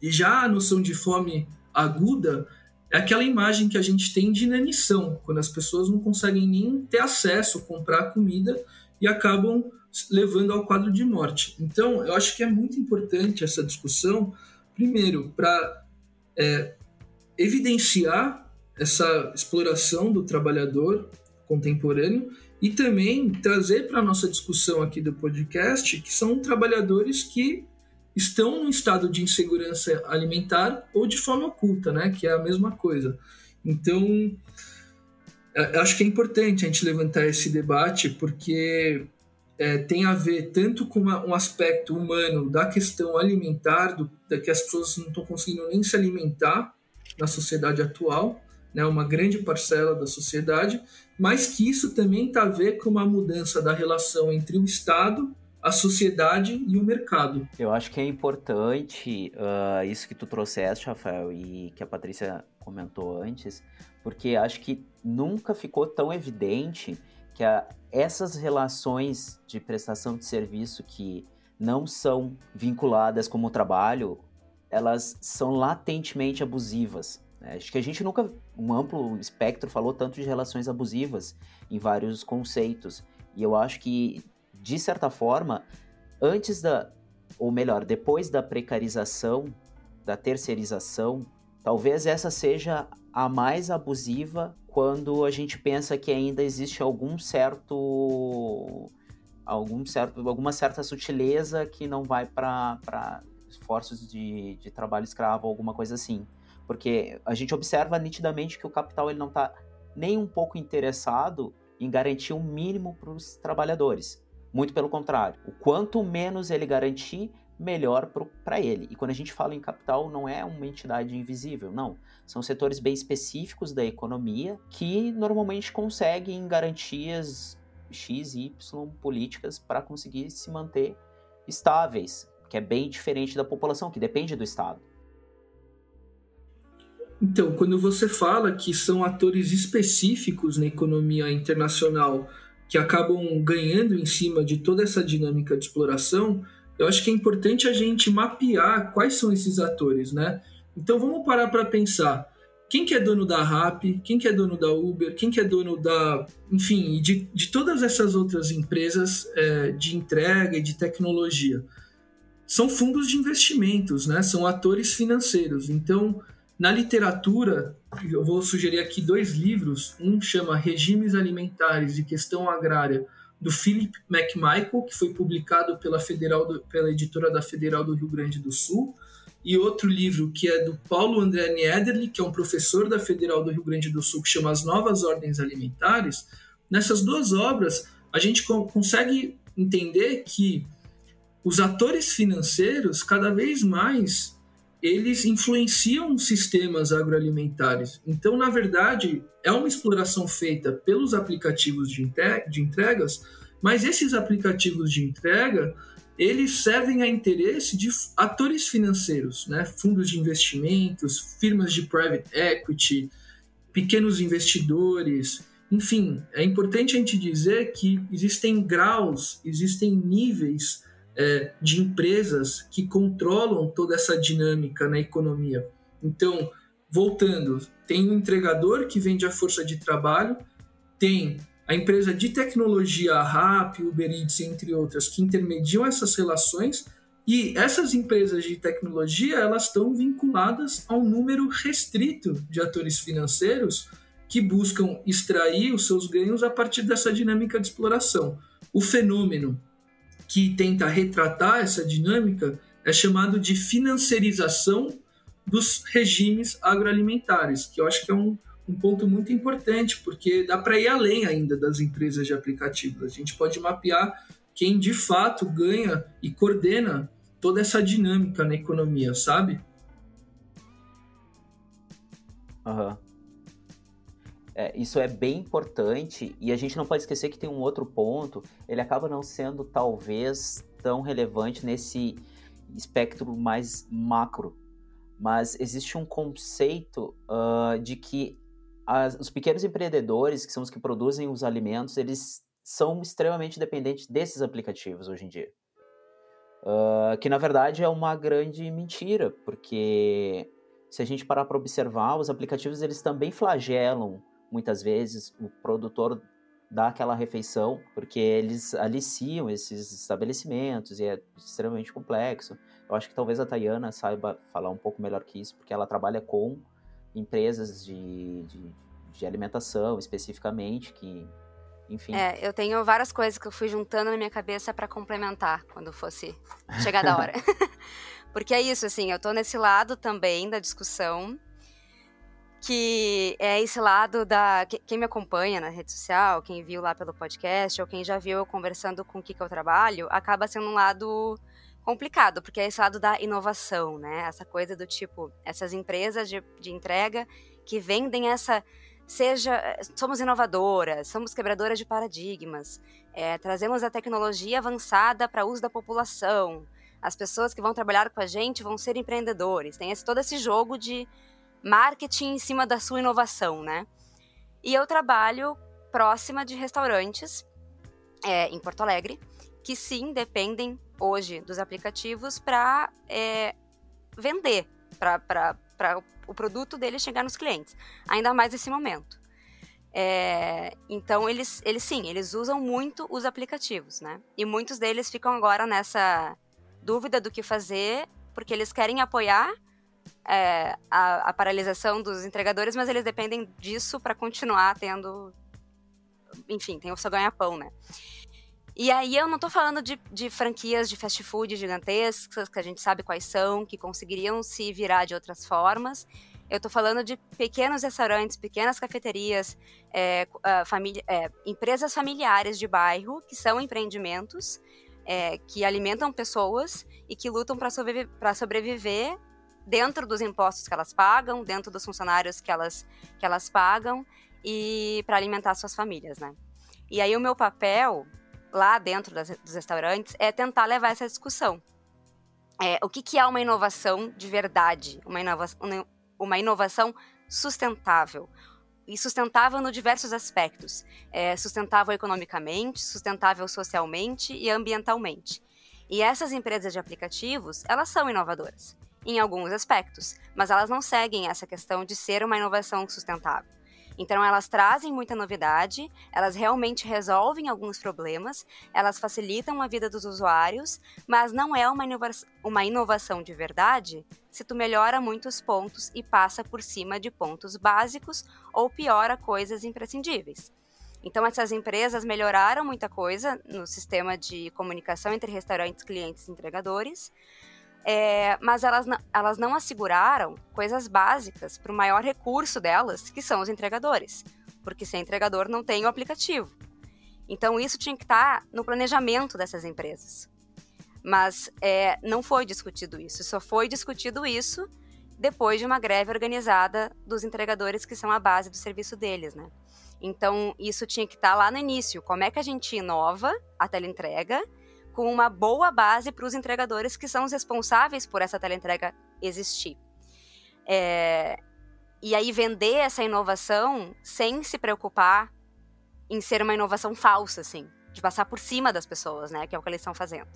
E já a noção de fome aguda é aquela imagem que a gente tem de inanição, quando as pessoas não conseguem nem ter acesso, comprar comida e acabam levando ao quadro de morte. Então, eu acho que é muito importante essa discussão, primeiro, para é, evidenciar essa exploração do trabalhador contemporâneo e também trazer para a nossa discussão aqui do podcast que são trabalhadores que estão num estado de insegurança alimentar ou de fome oculta, né? Que é a mesma coisa. Então, acho que é importante a gente levantar esse debate porque é, tem a ver tanto com uma, um aspecto humano da questão alimentar, do, da que as pessoas não estão conseguindo nem se alimentar na sociedade atual, né, uma grande parcela da sociedade, mas que isso também está a ver com uma mudança da relação entre o Estado, a sociedade e o mercado. Eu acho que é importante uh, isso que tu trouxeste, Rafael, e que a Patrícia comentou antes, porque acho que nunca ficou tão evidente que a, essas relações de prestação de serviço que não são vinculadas como trabalho, elas são latentemente abusivas. Né? Acho que a gente nunca, um amplo espectro, falou tanto de relações abusivas em vários conceitos. E eu acho que, de certa forma, antes da, ou melhor, depois da precarização, da terceirização, talvez essa seja a mais abusiva quando a gente pensa que ainda existe algum certo algum certo alguma certa sutileza que não vai para esforços de, de trabalho escravo alguma coisa assim. Porque a gente observa nitidamente que o capital ele não está nem um pouco interessado em garantir um mínimo para os trabalhadores. Muito pelo contrário o quanto menos ele garantir melhor para ele. E quando a gente fala em capital, não é uma entidade invisível, não. São setores bem específicos da economia que normalmente conseguem garantias X e Y políticas para conseguir se manter estáveis, que é bem diferente da população, que depende do Estado. Então, quando você fala que são atores específicos na economia internacional que acabam ganhando em cima de toda essa dinâmica de exploração, eu acho que é importante a gente mapear quais são esses atores, né? Então vamos parar para pensar. Quem que é dono da RAP, quem que é dono da Uber, quem que é dono da... Enfim, de, de todas essas outras empresas é, de entrega e de tecnologia. São fundos de investimentos, né? São atores financeiros. Então, na literatura, eu vou sugerir aqui dois livros. Um chama Regimes Alimentares e Questão Agrária, do Philip McMichael, que foi publicado pela, Federal do, pela editora da Federal do Rio Grande do Sul, e outro livro que é do Paulo André Niederli, que é um professor da Federal do Rio Grande do Sul, que chama As Novas Ordens Alimentares. Nessas duas obras, a gente consegue entender que os atores financeiros, cada vez mais, eles influenciam sistemas agroalimentares. Então, na verdade, é uma exploração feita pelos aplicativos de entregas, mas esses aplicativos de entrega eles servem a interesse de atores financeiros, né? fundos de investimentos, firmas de private equity, pequenos investidores. Enfim, é importante a gente dizer que existem graus, existem níveis é, de empresas que controlam toda essa dinâmica na economia. Então, voltando, tem o entregador que vende a força de trabalho, tem a empresa de tecnologia, a RAP, Uber Eats, entre outras, que intermediam essas relações, e essas empresas de tecnologia, elas estão vinculadas a um número restrito de atores financeiros que buscam extrair os seus ganhos a partir dessa dinâmica de exploração. O fenômeno que tenta retratar essa dinâmica é chamado de financiarização dos regimes agroalimentares, que eu acho que é um, um ponto muito importante, porque dá para ir além ainda das empresas de aplicativos. A gente pode mapear quem de fato ganha e coordena toda essa dinâmica na economia, sabe? Aham. É, isso é bem importante e a gente não pode esquecer que tem um outro ponto, ele acaba não sendo talvez tão relevante nesse espectro mais macro, mas existe um conceito uh, de que as, os pequenos empreendedores, que são os que produzem os alimentos, eles são extremamente dependentes desses aplicativos hoje em dia. Uh, que na verdade é uma grande mentira, porque se a gente parar para observar, os aplicativos eles também flagelam muitas vezes o produtor daquela refeição, porque eles aliciam esses estabelecimentos e é extremamente complexo. Eu acho que talvez a Tayana saiba falar um pouco melhor que isso, porque ela trabalha com empresas de, de, de alimentação especificamente, que, enfim. É, eu tenho várias coisas que eu fui juntando na minha cabeça para complementar quando fosse chegar da hora. [LAUGHS] porque é isso, assim, eu tô nesse lado também da discussão que é esse lado da. Quem me acompanha na rede social, quem viu lá pelo podcast, ou quem já viu eu conversando com o que, que eu trabalho, acaba sendo um lado complicado, porque é esse lado da inovação, né? Essa coisa do tipo, essas empresas de, de entrega que vendem essa. Seja, somos inovadoras, somos quebradoras de paradigmas, é, trazemos a tecnologia avançada para uso da população, as pessoas que vão trabalhar com a gente vão ser empreendedores. Tem esse, todo esse jogo de marketing em cima da sua inovação, né? E eu trabalho próxima de restaurantes é, em Porto Alegre que sim dependem hoje dos aplicativos para é, vender, para o produto dele chegar nos clientes, ainda mais nesse momento. É, então eles, eles sim, eles usam muito os aplicativos, né? E muitos deles ficam agora nessa dúvida do que fazer, porque eles querem apoiar é, a, a, paralisação dos entregadores, mas eles dependem disso para continuar tendo. Enfim, tem o seu ganha-pão, né? E aí eu não estou falando de, de, franquias de fast food gigantescas, que a gente sabe quais são, que conseguiriam se virar de outras formas. Eu estou falando de pequenos restaurantes, pequenas cafeterias, é, família, é, empresas familiares de bairro, que são empreendimentos, é, que alimentam pessoas e que lutam para sobreviver dentro dos impostos que elas pagam, dentro dos funcionários que elas, que elas pagam e para alimentar suas famílias, né? E aí o meu papel lá dentro das, dos restaurantes é tentar levar essa discussão. É, o que, que é uma inovação de verdade? Uma inovação, uma inovação sustentável. E sustentável no diversos aspectos. É, sustentável economicamente, sustentável socialmente e ambientalmente. E essas empresas de aplicativos, elas são inovadoras em alguns aspectos, mas elas não seguem essa questão de ser uma inovação sustentável. Então, elas trazem muita novidade, elas realmente resolvem alguns problemas, elas facilitam a vida dos usuários, mas não é uma, inova uma inovação de verdade se tu melhora muitos pontos e passa por cima de pontos básicos ou piora coisas imprescindíveis. Então, essas empresas melhoraram muita coisa no sistema de comunicação entre restaurantes, clientes e entregadores, é, mas elas, elas não asseguraram coisas básicas para o maior recurso delas, que são os entregadores. Porque sem entregador não tem o aplicativo. Então isso tinha que estar no planejamento dessas empresas. Mas é, não foi discutido isso. Só foi discutido isso depois de uma greve organizada dos entregadores que são a base do serviço deles, né? Então, isso tinha que estar lá no início. Como é que a gente inova a teleentrega com uma boa base para os entregadores que são os responsáveis por essa teleentrega existir. É, e aí vender essa inovação sem se preocupar em ser uma inovação falsa, assim, de passar por cima das pessoas, né, que é o que eles estão fazendo.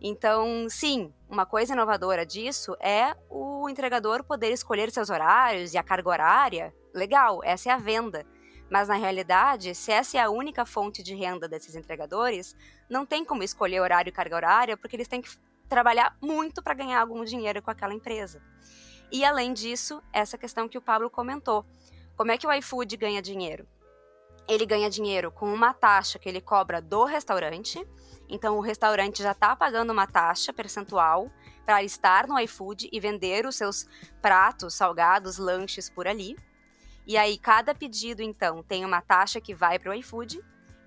Então, sim, uma coisa inovadora disso é o entregador poder escolher seus horários e a carga horária. Legal, essa é a venda. Mas na realidade, se essa é a única fonte de renda desses entregadores, não tem como escolher horário e carga horária, porque eles têm que trabalhar muito para ganhar algum dinheiro com aquela empresa. E além disso, essa questão que o Pablo comentou. Como é que o iFood ganha dinheiro? Ele ganha dinheiro com uma taxa que ele cobra do restaurante. Então, o restaurante já está pagando uma taxa percentual para estar no iFood e vender os seus pratos, salgados, lanches por ali. E aí, cada pedido, então, tem uma taxa que vai para o iFood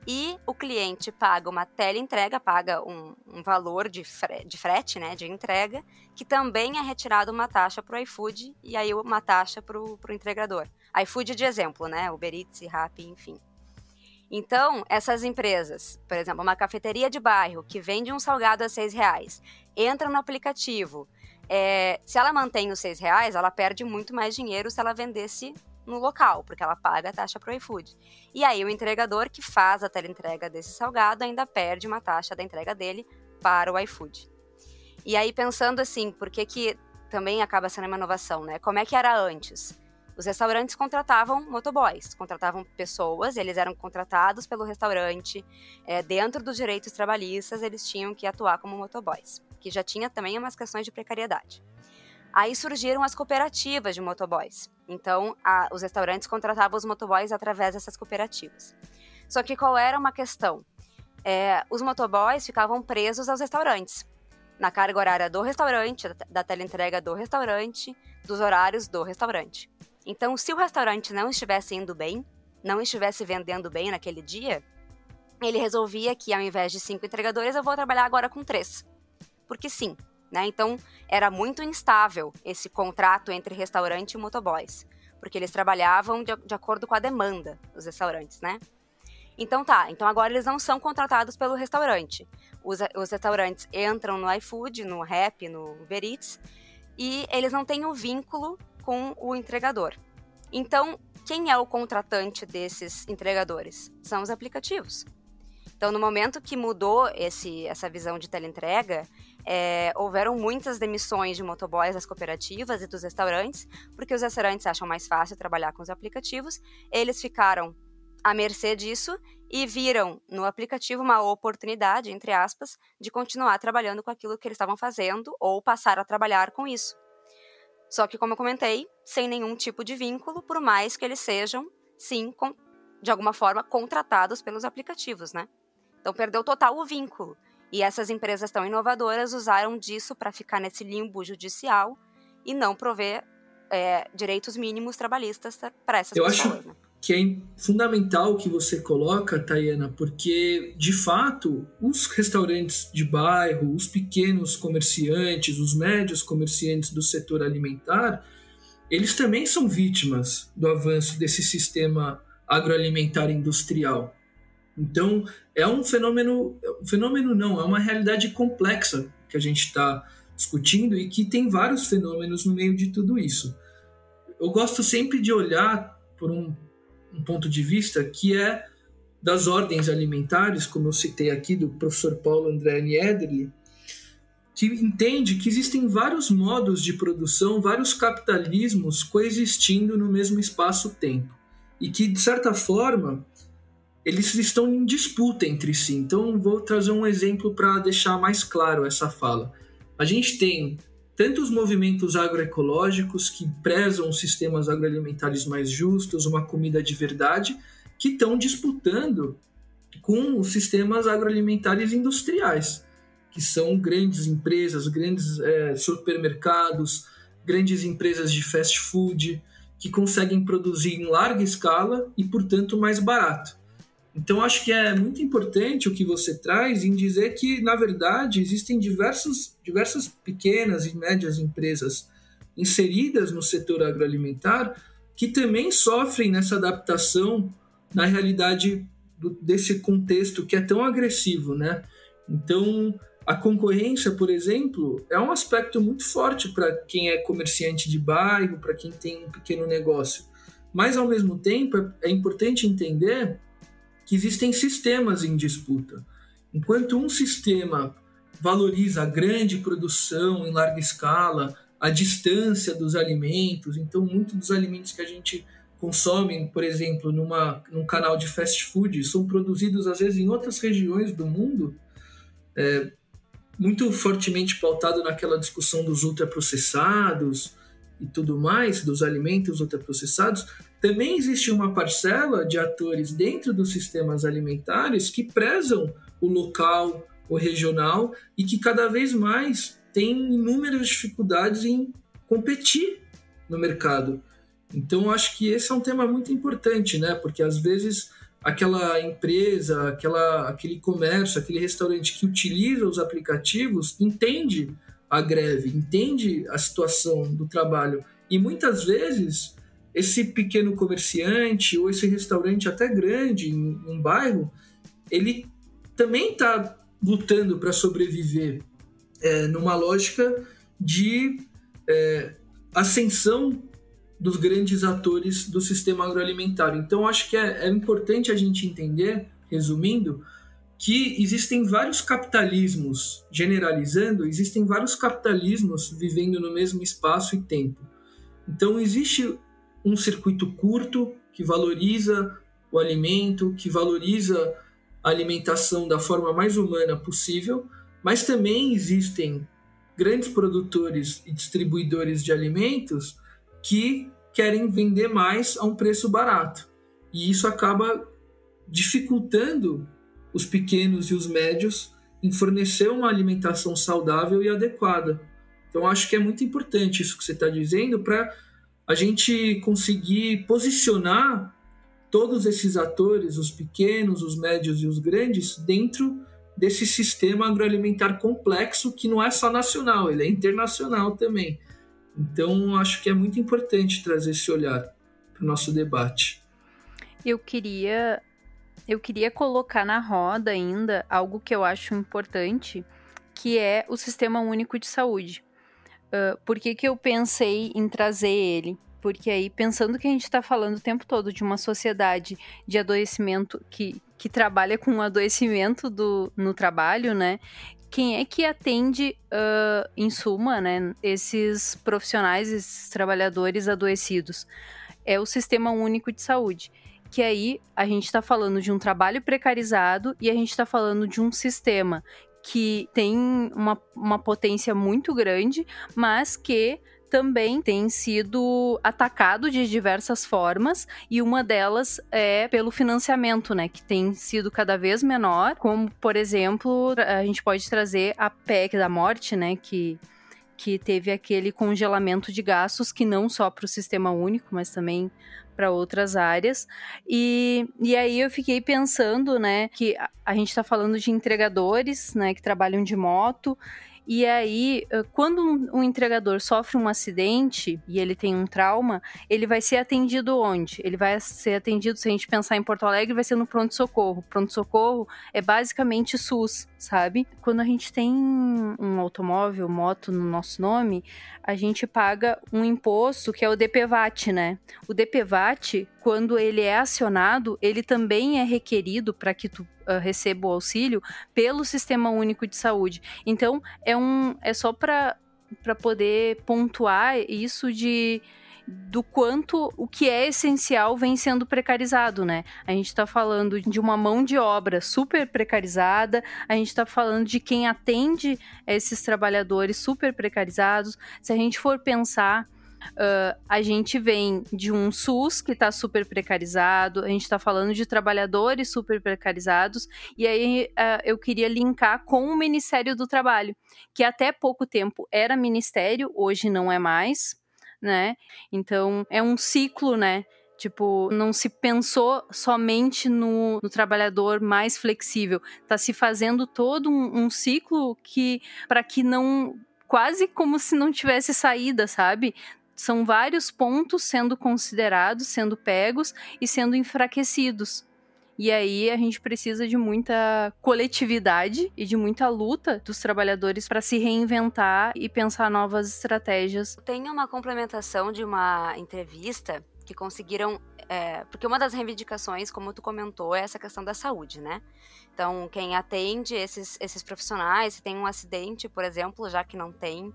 e o cliente paga uma teleentrega, paga um, um valor de, fre de frete, né, de entrega, que também é retirado uma taxa para o iFood e aí uma taxa para o entregador. iFood de exemplo, né, Uber Eats, Rappi, enfim. Então, essas empresas, por exemplo, uma cafeteria de bairro que vende um salgado a seis reais, entra no aplicativo, é, se ela mantém os seis reais, ela perde muito mais dinheiro se ela vendesse no local, porque ela paga a taxa para o iFood. E aí o entregador que faz a teleentrega desse salgado ainda perde uma taxa da entrega dele para o iFood. E aí pensando assim, por que que também acaba sendo uma inovação, né? Como é que era antes? Os restaurantes contratavam motoboys, contratavam pessoas, eles eram contratados pelo restaurante, é, dentro dos direitos trabalhistas, eles tinham que atuar como motoboys, que já tinha também umas questões de precariedade. Aí surgiram as cooperativas de motoboys. Então, a, os restaurantes contratavam os motoboys através dessas cooperativas. Só que qual era uma questão? É, os motoboys ficavam presos aos restaurantes, na carga horária do restaurante, da teleentrega do restaurante, dos horários do restaurante. Então, se o restaurante não estivesse indo bem, não estivesse vendendo bem naquele dia, ele resolvia que ao invés de cinco entregadores, eu vou trabalhar agora com três. Porque sim, né? Então, era muito instável esse contrato entre restaurante e motoboys, porque eles trabalhavam de, de acordo com a demanda dos restaurantes, né? Então tá, então agora eles não são contratados pelo restaurante. Os, os restaurantes entram no iFood, no Rap, no Uber Eats, e eles não têm o um vínculo com o entregador. Então, quem é o contratante desses entregadores? São os aplicativos. Então, no momento que mudou esse, essa visão de teleentrega, é, houveram muitas demissões de motoboys das cooperativas e dos restaurantes, porque os restaurantes acham mais fácil trabalhar com os aplicativos. Eles ficaram à mercê disso e viram no aplicativo uma oportunidade, entre aspas, de continuar trabalhando com aquilo que eles estavam fazendo ou passar a trabalhar com isso. Só que, como eu comentei, sem nenhum tipo de vínculo, por mais que eles sejam, sim, com, de alguma forma, contratados pelos aplicativos, né? Então perdeu total o vínculo. E essas empresas tão inovadoras usaram disso para ficar nesse limbo judicial e não prover é, direitos mínimos trabalhistas para essas Eu pessoas. Acho... Né? que é fundamental que você coloca, Tayana, porque de fato os restaurantes de bairro, os pequenos comerciantes, os médios comerciantes do setor alimentar, eles também são vítimas do avanço desse sistema agroalimentar industrial. Então, é um fenômeno, um fenômeno não, é uma realidade complexa que a gente está discutindo e que tem vários fenômenos no meio de tudo isso. Eu gosto sempre de olhar por um, um ponto de vista que é das ordens alimentares, como eu citei aqui do professor Paulo André Niederli, que entende que existem vários modos de produção, vários capitalismos coexistindo no mesmo espaço-tempo. E que, de certa forma, eles estão em disputa entre si. Então, vou trazer um exemplo para deixar mais claro essa fala. A gente tem tanto os movimentos agroecológicos que prezam sistemas agroalimentares mais justos, uma comida de verdade, que estão disputando com os sistemas agroalimentares industriais, que são grandes empresas, grandes é, supermercados, grandes empresas de fast food, que conseguem produzir em larga escala e, portanto, mais barato. Então, acho que é muito importante o que você traz em dizer que, na verdade, existem diversos, diversas pequenas e médias empresas inseridas no setor agroalimentar que também sofrem nessa adaptação na realidade do, desse contexto que é tão agressivo, né? Então, a concorrência, por exemplo, é um aspecto muito forte para quem é comerciante de bairro, para quem tem um pequeno negócio. Mas, ao mesmo tempo, é, é importante entender que existem sistemas em disputa. Enquanto um sistema valoriza a grande produção em larga escala, a distância dos alimentos. Então, muitos dos alimentos que a gente consome, por exemplo, numa, num canal de fast food, são produzidos às vezes em outras regiões do mundo, é, muito fortemente pautado naquela discussão dos ultraprocessados e tudo mais, dos alimentos ultraprocessados. Também existe uma parcela de atores dentro dos sistemas alimentares que prezam o local, o regional e que cada vez mais tem inúmeras dificuldades em competir no mercado. Então, acho que esse é um tema muito importante, né? Porque às vezes aquela empresa, aquela, aquele comércio, aquele restaurante que utiliza os aplicativos entende a greve, entende a situação do trabalho e muitas vezes esse pequeno comerciante ou esse restaurante até grande em um bairro, ele também está lutando para sobreviver é, numa lógica de é, ascensão dos grandes atores do sistema agroalimentar. Então, acho que é, é importante a gente entender, resumindo, que existem vários capitalismos, generalizando, existem vários capitalismos vivendo no mesmo espaço e tempo. Então, existe um circuito curto que valoriza o alimento, que valoriza a alimentação da forma mais humana possível, mas também existem grandes produtores e distribuidores de alimentos que querem vender mais a um preço barato. E isso acaba dificultando os pequenos e os médios em fornecer uma alimentação saudável e adequada. Então, acho que é muito importante isso que você está dizendo para a gente conseguir posicionar todos esses atores, os pequenos, os médios e os grandes, dentro desse sistema agroalimentar complexo que não é só nacional, ele é internacional também. Então, acho que é muito importante trazer esse olhar para o nosso debate. Eu queria, eu queria colocar na roda ainda algo que eu acho importante, que é o Sistema Único de Saúde. Uh, por que, que eu pensei em trazer ele? Porque aí, pensando que a gente está falando o tempo todo de uma sociedade de adoecimento que, que trabalha com o adoecimento do, no trabalho, né? quem é que atende, uh, em suma, né, esses profissionais, esses trabalhadores adoecidos? É o Sistema Único de Saúde. Que aí a gente está falando de um trabalho precarizado e a gente está falando de um sistema que tem uma, uma potência muito grande, mas que também tem sido atacado de diversas formas e uma delas é pelo financiamento, né, que tem sido cada vez menor, como por exemplo, a gente pode trazer a PEC da morte, né, que que teve aquele congelamento de gastos que não só para o sistema único, mas também para outras áreas. E, e aí eu fiquei pensando, né, que a, a gente está falando de entregadores, né, que trabalham de moto e aí, quando um, entregador sofre um acidente e ele tem um trauma, ele vai ser atendido onde? Ele vai ser atendido, se a gente pensar em Porto Alegre, vai ser no pronto-socorro. Pronto-socorro é basicamente SUS, sabe? Quando a gente tem um automóvel, moto no nosso nome, a gente paga um imposto que é o DPVAT, né? O DPVAT, quando ele é acionado, ele também é requerido para que tu uh, receba o auxílio pelo Sistema Único de Saúde. Então, é, um, é só para poder pontuar isso de do quanto o que é essencial vem sendo precarizado, né? A gente está falando de uma mão de obra super precarizada, a gente está falando de quem atende esses trabalhadores super precarizados. Se a gente for pensar Uh, a gente vem de um SUS que está super precarizado, a gente está falando de trabalhadores super precarizados, e aí uh, eu queria linkar com o Ministério do Trabalho, que até pouco tempo era ministério, hoje não é mais, né? Então é um ciclo, né? Tipo, não se pensou somente no, no trabalhador mais flexível. Está se fazendo todo um, um ciclo que para que não quase como se não tivesse saída, sabe? São vários pontos sendo considerados, sendo pegos e sendo enfraquecidos. E aí a gente precisa de muita coletividade e de muita luta dos trabalhadores para se reinventar e pensar novas estratégias. Tem uma complementação de uma entrevista que conseguiram é, porque uma das reivindicações, como tu comentou, é essa questão da saúde, né? Então, quem atende esses, esses profissionais, se tem um acidente, por exemplo, já que não tem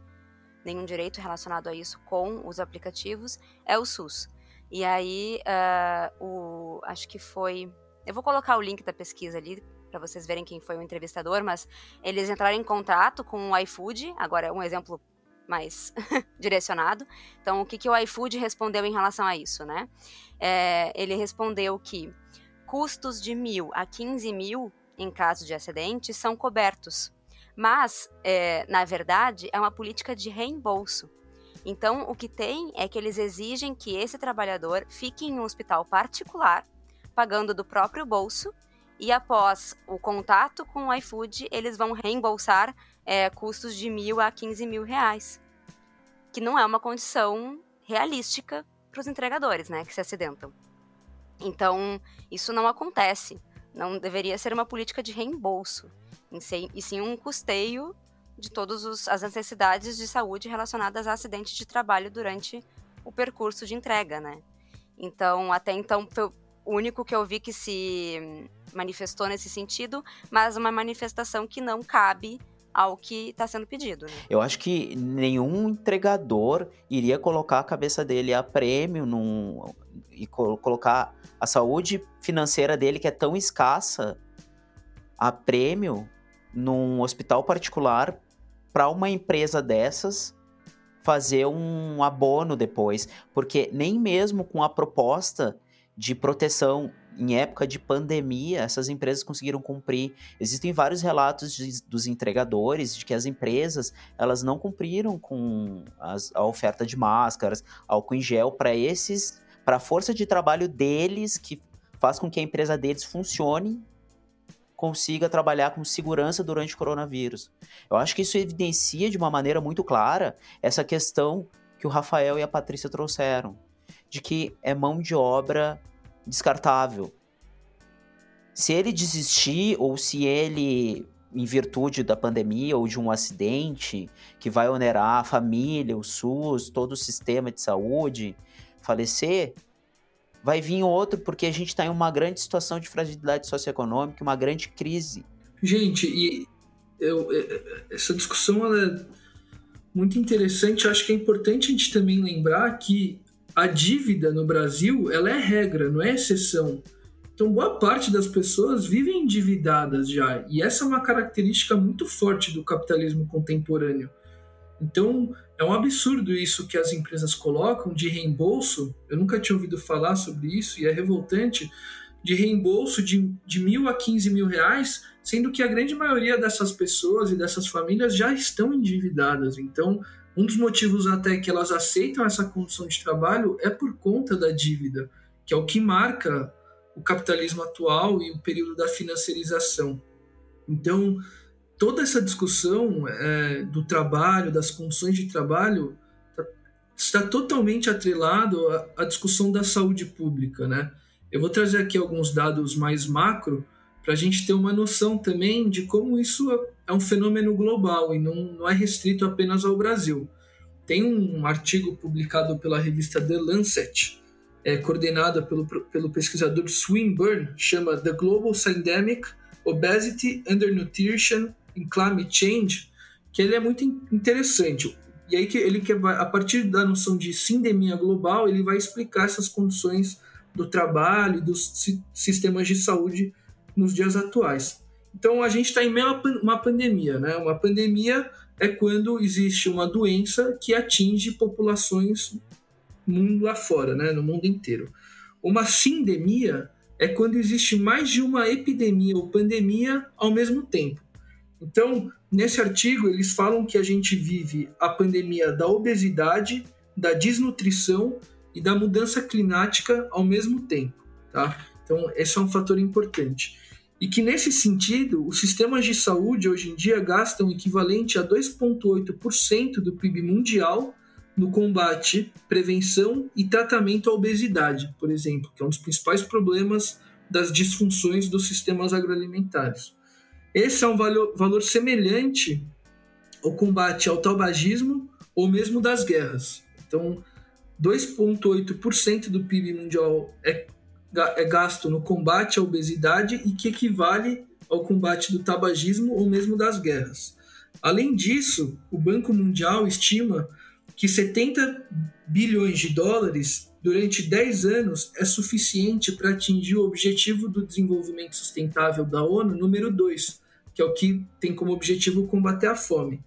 nenhum direito relacionado a isso com os aplicativos, é o SUS. E aí, uh, o, acho que foi. Eu vou colocar o link da pesquisa ali para vocês verem quem foi o entrevistador, mas eles entraram em contato com o iFood, agora um exemplo mais [LAUGHS] direcionado. Então, o que, que o iFood respondeu em relação a isso, né? É, ele respondeu que custos de mil a 15 mil em caso de acidente são cobertos, mas, é, na verdade, é uma política de reembolso. Então, o que tem é que eles exigem que esse trabalhador fique em um hospital particular, pagando do próprio bolso, e após o contato com o iFood, eles vão reembolsar é, custos de mil a 15 mil reais. Que não é uma condição realística para os entregadores, né, que se acidentam. Então, isso não acontece. Não deveria ser uma política de reembolso, e sim um custeio de todas as necessidades de saúde relacionadas a acidentes de trabalho durante o percurso de entrega, né? Então, até então, foi o único que eu vi que se manifestou nesse sentido, mas uma manifestação que não cabe ao que está sendo pedido. Né? Eu acho que nenhum entregador iria colocar a cabeça dele a prêmio num, e co colocar a saúde financeira dele, que é tão escassa, a prêmio num hospital particular para uma empresa dessas fazer um abono depois, porque nem mesmo com a proposta de proteção em época de pandemia, essas empresas conseguiram cumprir. Existem vários relatos de, dos entregadores de que as empresas elas não cumpriram com as, a oferta de máscaras, álcool em gel para esses, para a força de trabalho deles que faz com que a empresa deles funcione consiga trabalhar com segurança durante o coronavírus. Eu acho que isso evidencia de uma maneira muito clara essa questão que o Rafael e a Patrícia trouxeram, de que é mão de obra descartável. Se ele desistir ou se ele, em virtude da pandemia ou de um acidente que vai onerar a família, o SUS, todo o sistema de saúde, falecer, vai vir outro porque a gente está em uma grande situação de fragilidade socioeconômica, uma grande crise. Gente, e eu, essa discussão é muito interessante. Acho que é importante a gente também lembrar que a dívida no Brasil ela é regra, não é exceção. Então, boa parte das pessoas vivem endividadas já, e essa é uma característica muito forte do capitalismo contemporâneo. Então, é um absurdo isso que as empresas colocam de reembolso. Eu nunca tinha ouvido falar sobre isso e é revoltante. De reembolso de, de mil a 15 mil reais, sendo que a grande maioria dessas pessoas e dessas famílias já estão endividadas. Então, um dos motivos até que elas aceitam essa condição de trabalho é por conta da dívida, que é o que marca o capitalismo atual e o período da financiarização. Então, toda essa discussão é, do trabalho, das condições de trabalho, tá, está totalmente atrelado à, à, discussão da saúde pública, né? Eu vou trazer aqui alguns dados mais macro para a gente ter uma noção também de como isso é, é um fenômeno global e não, não é restrito apenas ao Brasil. Tem um artigo publicado pela revista The Lancet, é, coordenada pelo, pelo pesquisador Swinburne, chama The Global Syndemic Obesity, Undernutrition em climate change, que ele é muito interessante. E aí que ele que a partir da noção de sindemia global, ele vai explicar essas condições do trabalho e dos sistemas de saúde nos dias atuais. Então a gente está em meio a uma pandemia, né? Uma pandemia é quando existe uma doença que atinge populações mundo afora, né? No mundo inteiro. Uma sindemia é quando existe mais de uma epidemia ou pandemia ao mesmo tempo. Então, nesse artigo, eles falam que a gente vive a pandemia da obesidade, da desnutrição e da mudança climática ao mesmo tempo, tá? Então, esse é um fator importante. E que, nesse sentido, os sistemas de saúde hoje em dia gastam o equivalente a 2,8% do PIB mundial no combate, prevenção e tratamento à obesidade, por exemplo, que é um dos principais problemas das disfunções dos sistemas agroalimentares. Esse é um valor, valor semelhante ao combate ao tabagismo ou mesmo das guerras. Então, 2,8% do PIB mundial é, é gasto no combate à obesidade e que equivale ao combate do tabagismo ou mesmo das guerras. Além disso, o Banco Mundial estima que 70 bilhões de dólares durante 10 anos é suficiente para atingir o objetivo do desenvolvimento sustentável da ONU número 2, que é o que tem como objetivo combater a fome.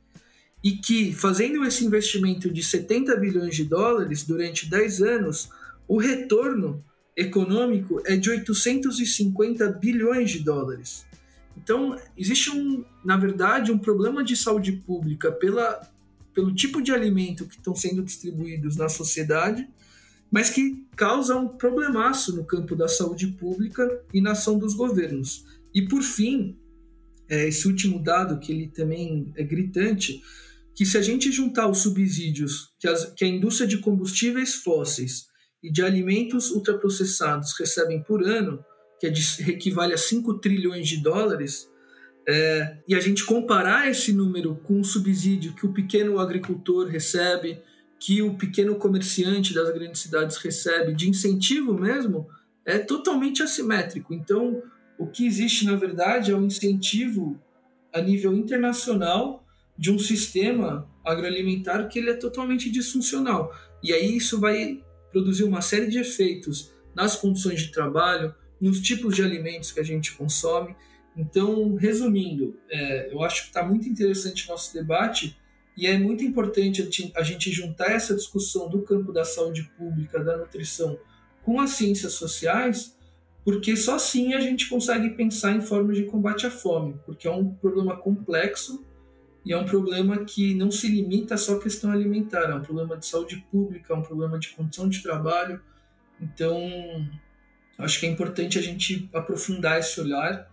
E que, fazendo esse investimento de 70 bilhões de dólares durante 10 anos, o retorno econômico é de 850 bilhões de dólares. Então, existe, um, na verdade, um problema de saúde pública pela, pelo tipo de alimento que estão sendo distribuídos na sociedade, mas que causa um problemaço no campo da saúde pública e na ação dos governos. E, por fim, é, esse último dado, que ele também é gritante, que se a gente juntar os subsídios que, as, que a indústria de combustíveis fósseis e de alimentos ultraprocessados recebem por ano, que é de, equivale a 5 trilhões de dólares, é, e a gente comparar esse número com o subsídio que o pequeno agricultor recebe, que o pequeno comerciante das grandes cidades recebe, de incentivo mesmo, é totalmente assimétrico. Então, o que existe, na verdade, é um incentivo a nível internacional de um sistema agroalimentar que ele é totalmente disfuncional. E aí isso vai produzir uma série de efeitos nas condições de trabalho, nos tipos de alimentos que a gente consome. Então, resumindo, é, eu acho que está muito interessante o nosso debate e é muito importante a gente juntar essa discussão do campo da saúde pública, da nutrição, com as ciências sociais, porque só assim a gente consegue pensar em formas de combate à fome, porque é um problema complexo e é um problema que não se limita só à questão alimentar, é um problema de saúde pública, é um problema de condição de trabalho. Então, acho que é importante a gente aprofundar esse olhar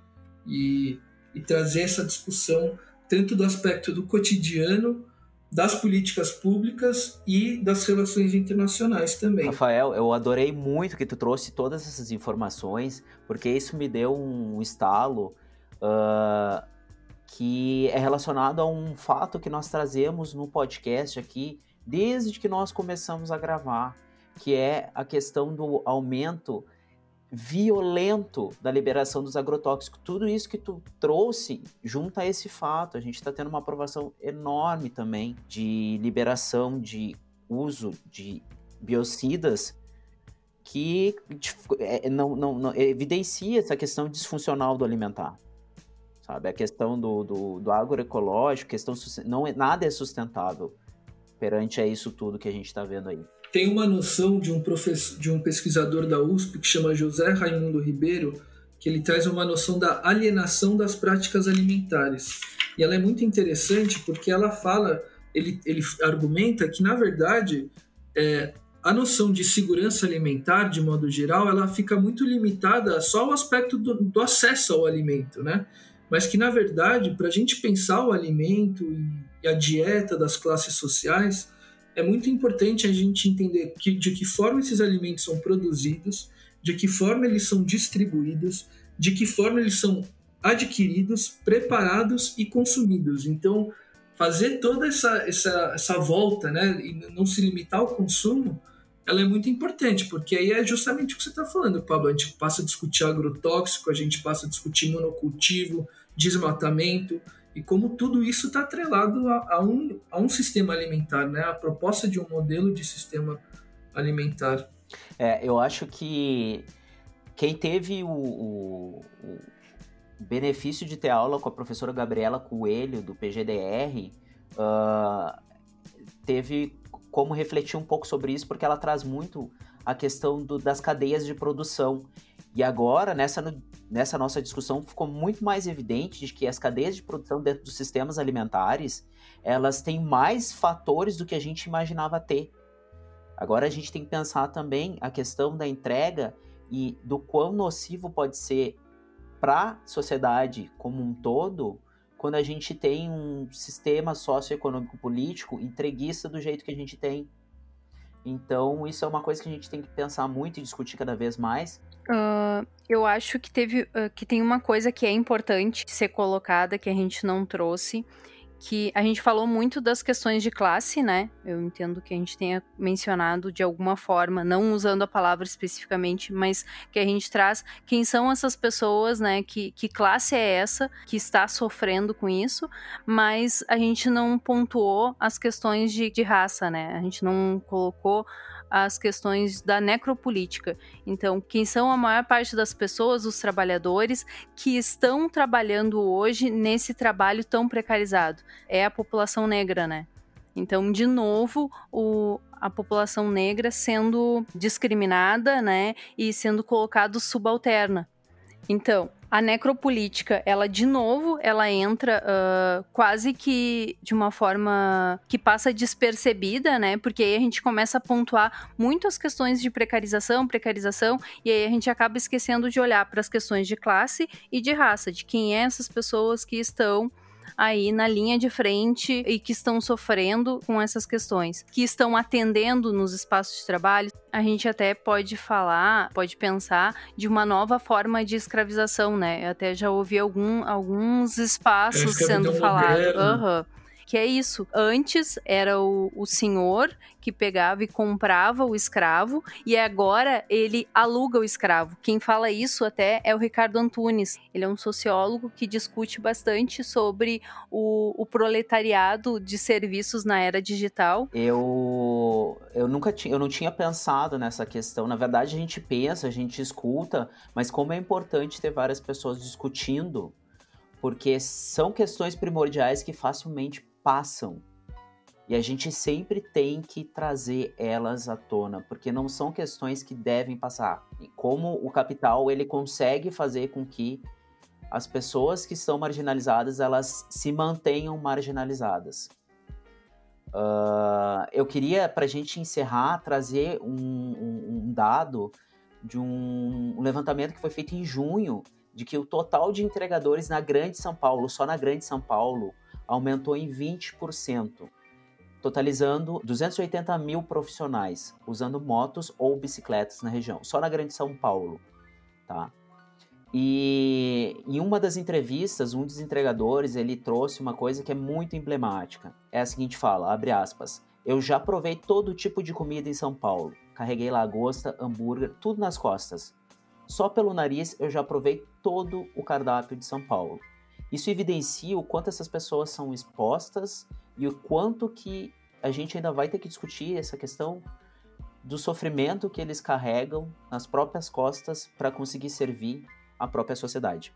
e, e trazer essa discussão tanto do aspecto do cotidiano, das políticas públicas e das relações internacionais também. Rafael, eu adorei muito que tu trouxe todas essas informações, porque isso me deu um estalo uh, que é relacionado a um fato que nós trazemos no podcast aqui desde que nós começamos a gravar, que é a questão do aumento violento da liberação dos agrotóxicos. Tudo isso que tu trouxe junta a esse fato. A gente está tendo uma aprovação enorme também de liberação de uso de biocidas que é, não, não, não, evidencia essa questão disfuncional do alimentar. Sabe? A questão do, do, do agroecológico, questão não é, nada é sustentável perante a isso tudo que a gente está vendo aí tem uma noção de um professor, de um pesquisador da USP que chama José Raimundo Ribeiro, que ele traz uma noção da alienação das práticas alimentares. E ela é muito interessante porque ela fala, ele, ele argumenta que, na verdade, é, a noção de segurança alimentar, de modo geral, ela fica muito limitada só ao aspecto do, do acesso ao alimento, né? Mas que, na verdade, para a gente pensar o alimento e a dieta das classes sociais, é muito importante a gente entender que, de que forma esses alimentos são produzidos, de que forma eles são distribuídos, de que forma eles são adquiridos, preparados e consumidos. Então, fazer toda essa, essa, essa volta, né, e não se limitar ao consumo, ela é muito importante, porque aí é justamente o que você está falando, Pablo. A gente passa a discutir agrotóxico, a gente passa a discutir monocultivo, desmatamento, e como tudo isso está atrelado a, a, um, a um sistema alimentar, né? A proposta de um modelo de sistema alimentar. É, eu acho que quem teve o, o, o, benefício de ter aula com a professora Gabriela Coelho, do PGDR, uh, ah, teve como refletir um pouco sobre isso, porque ela traz muito a questão do, das cadeias de produção. E agora, nessa, nessa nossa discussão, ficou muito mais evidente de que as cadeias de produção dentro dos sistemas alimentares, elas têm mais fatores do que a gente imaginava ter. Agora a gente tem que pensar também a questão da entrega e do quão nocivo pode ser para a sociedade como um todo quando a gente tem um sistema socioeconômico político entreguista do jeito que a gente tem. Então, isso é uma coisa que a gente tem que pensar muito e discutir cada vez mais. Uh, eu acho que teve uh, que tem uma coisa que é importante ser colocada que a gente não trouxe, que a gente falou muito das questões de classe, né? Eu entendo que a gente tenha mencionado de alguma forma, não usando a palavra especificamente, mas que a gente traz quem são essas pessoas, né? Que, que classe é essa que está sofrendo com isso, mas a gente não pontuou as questões de, de raça, né? A gente não colocou as questões da necropolítica. Então, quem são a maior parte das pessoas, os trabalhadores, que estão trabalhando hoje nesse trabalho tão precarizado? É a população negra, né? Então, de novo, o, a população negra sendo discriminada, né, e sendo colocado subalterna. Então, a necropolítica, ela de novo, ela entra uh, quase que de uma forma que passa despercebida, né? Porque aí a gente começa a pontuar muito as questões de precarização, precarização, e aí a gente acaba esquecendo de olhar para as questões de classe e de raça, de quem é essas pessoas que estão aí na linha de frente e que estão sofrendo com essas questões, que estão atendendo nos espaços de trabalho. A gente até pode falar, pode pensar de uma nova forma de escravização, né? Eu até já ouvi algum, alguns espaços sendo falado. moderna. Que é isso. Antes era o, o senhor que pegava e comprava o escravo, e agora ele aluga o escravo. Quem fala isso até é o Ricardo Antunes. Ele é um sociólogo que discute bastante sobre o, o proletariado de serviços na era digital. Eu, eu nunca tinha, eu não tinha pensado nessa questão. Na verdade, a gente pensa, a gente escuta, mas como é importante ter várias pessoas discutindo, porque são questões primordiais que facilmente passam. E a gente sempre tem que trazer elas à tona, porque não são questões que devem passar. E como o capital ele consegue fazer com que as pessoas que estão marginalizadas elas se mantenham marginalizadas. Uh, eu queria, para a gente encerrar, trazer um, um, um dado de um, um levantamento que foi feito em junho, de que o total de entregadores na Grande São Paulo, só na Grande São Paulo, aumentou em 20%, totalizando 280 mil profissionais usando motos ou bicicletas na região, só na Grande São Paulo, tá? E em uma das entrevistas, um dos entregadores, ele trouxe uma coisa que é muito emblemática. É a seguinte fala, abre aspas, eu já provei todo tipo de comida em São Paulo. Carreguei lagosta, hambúrguer, tudo nas costas. Só pelo nariz eu já provei todo o cardápio de São Paulo. Isso evidencia o quanto essas pessoas são expostas e o quanto que a gente ainda vai ter que discutir essa questão do sofrimento que eles carregam nas próprias costas para conseguir servir a própria sociedade.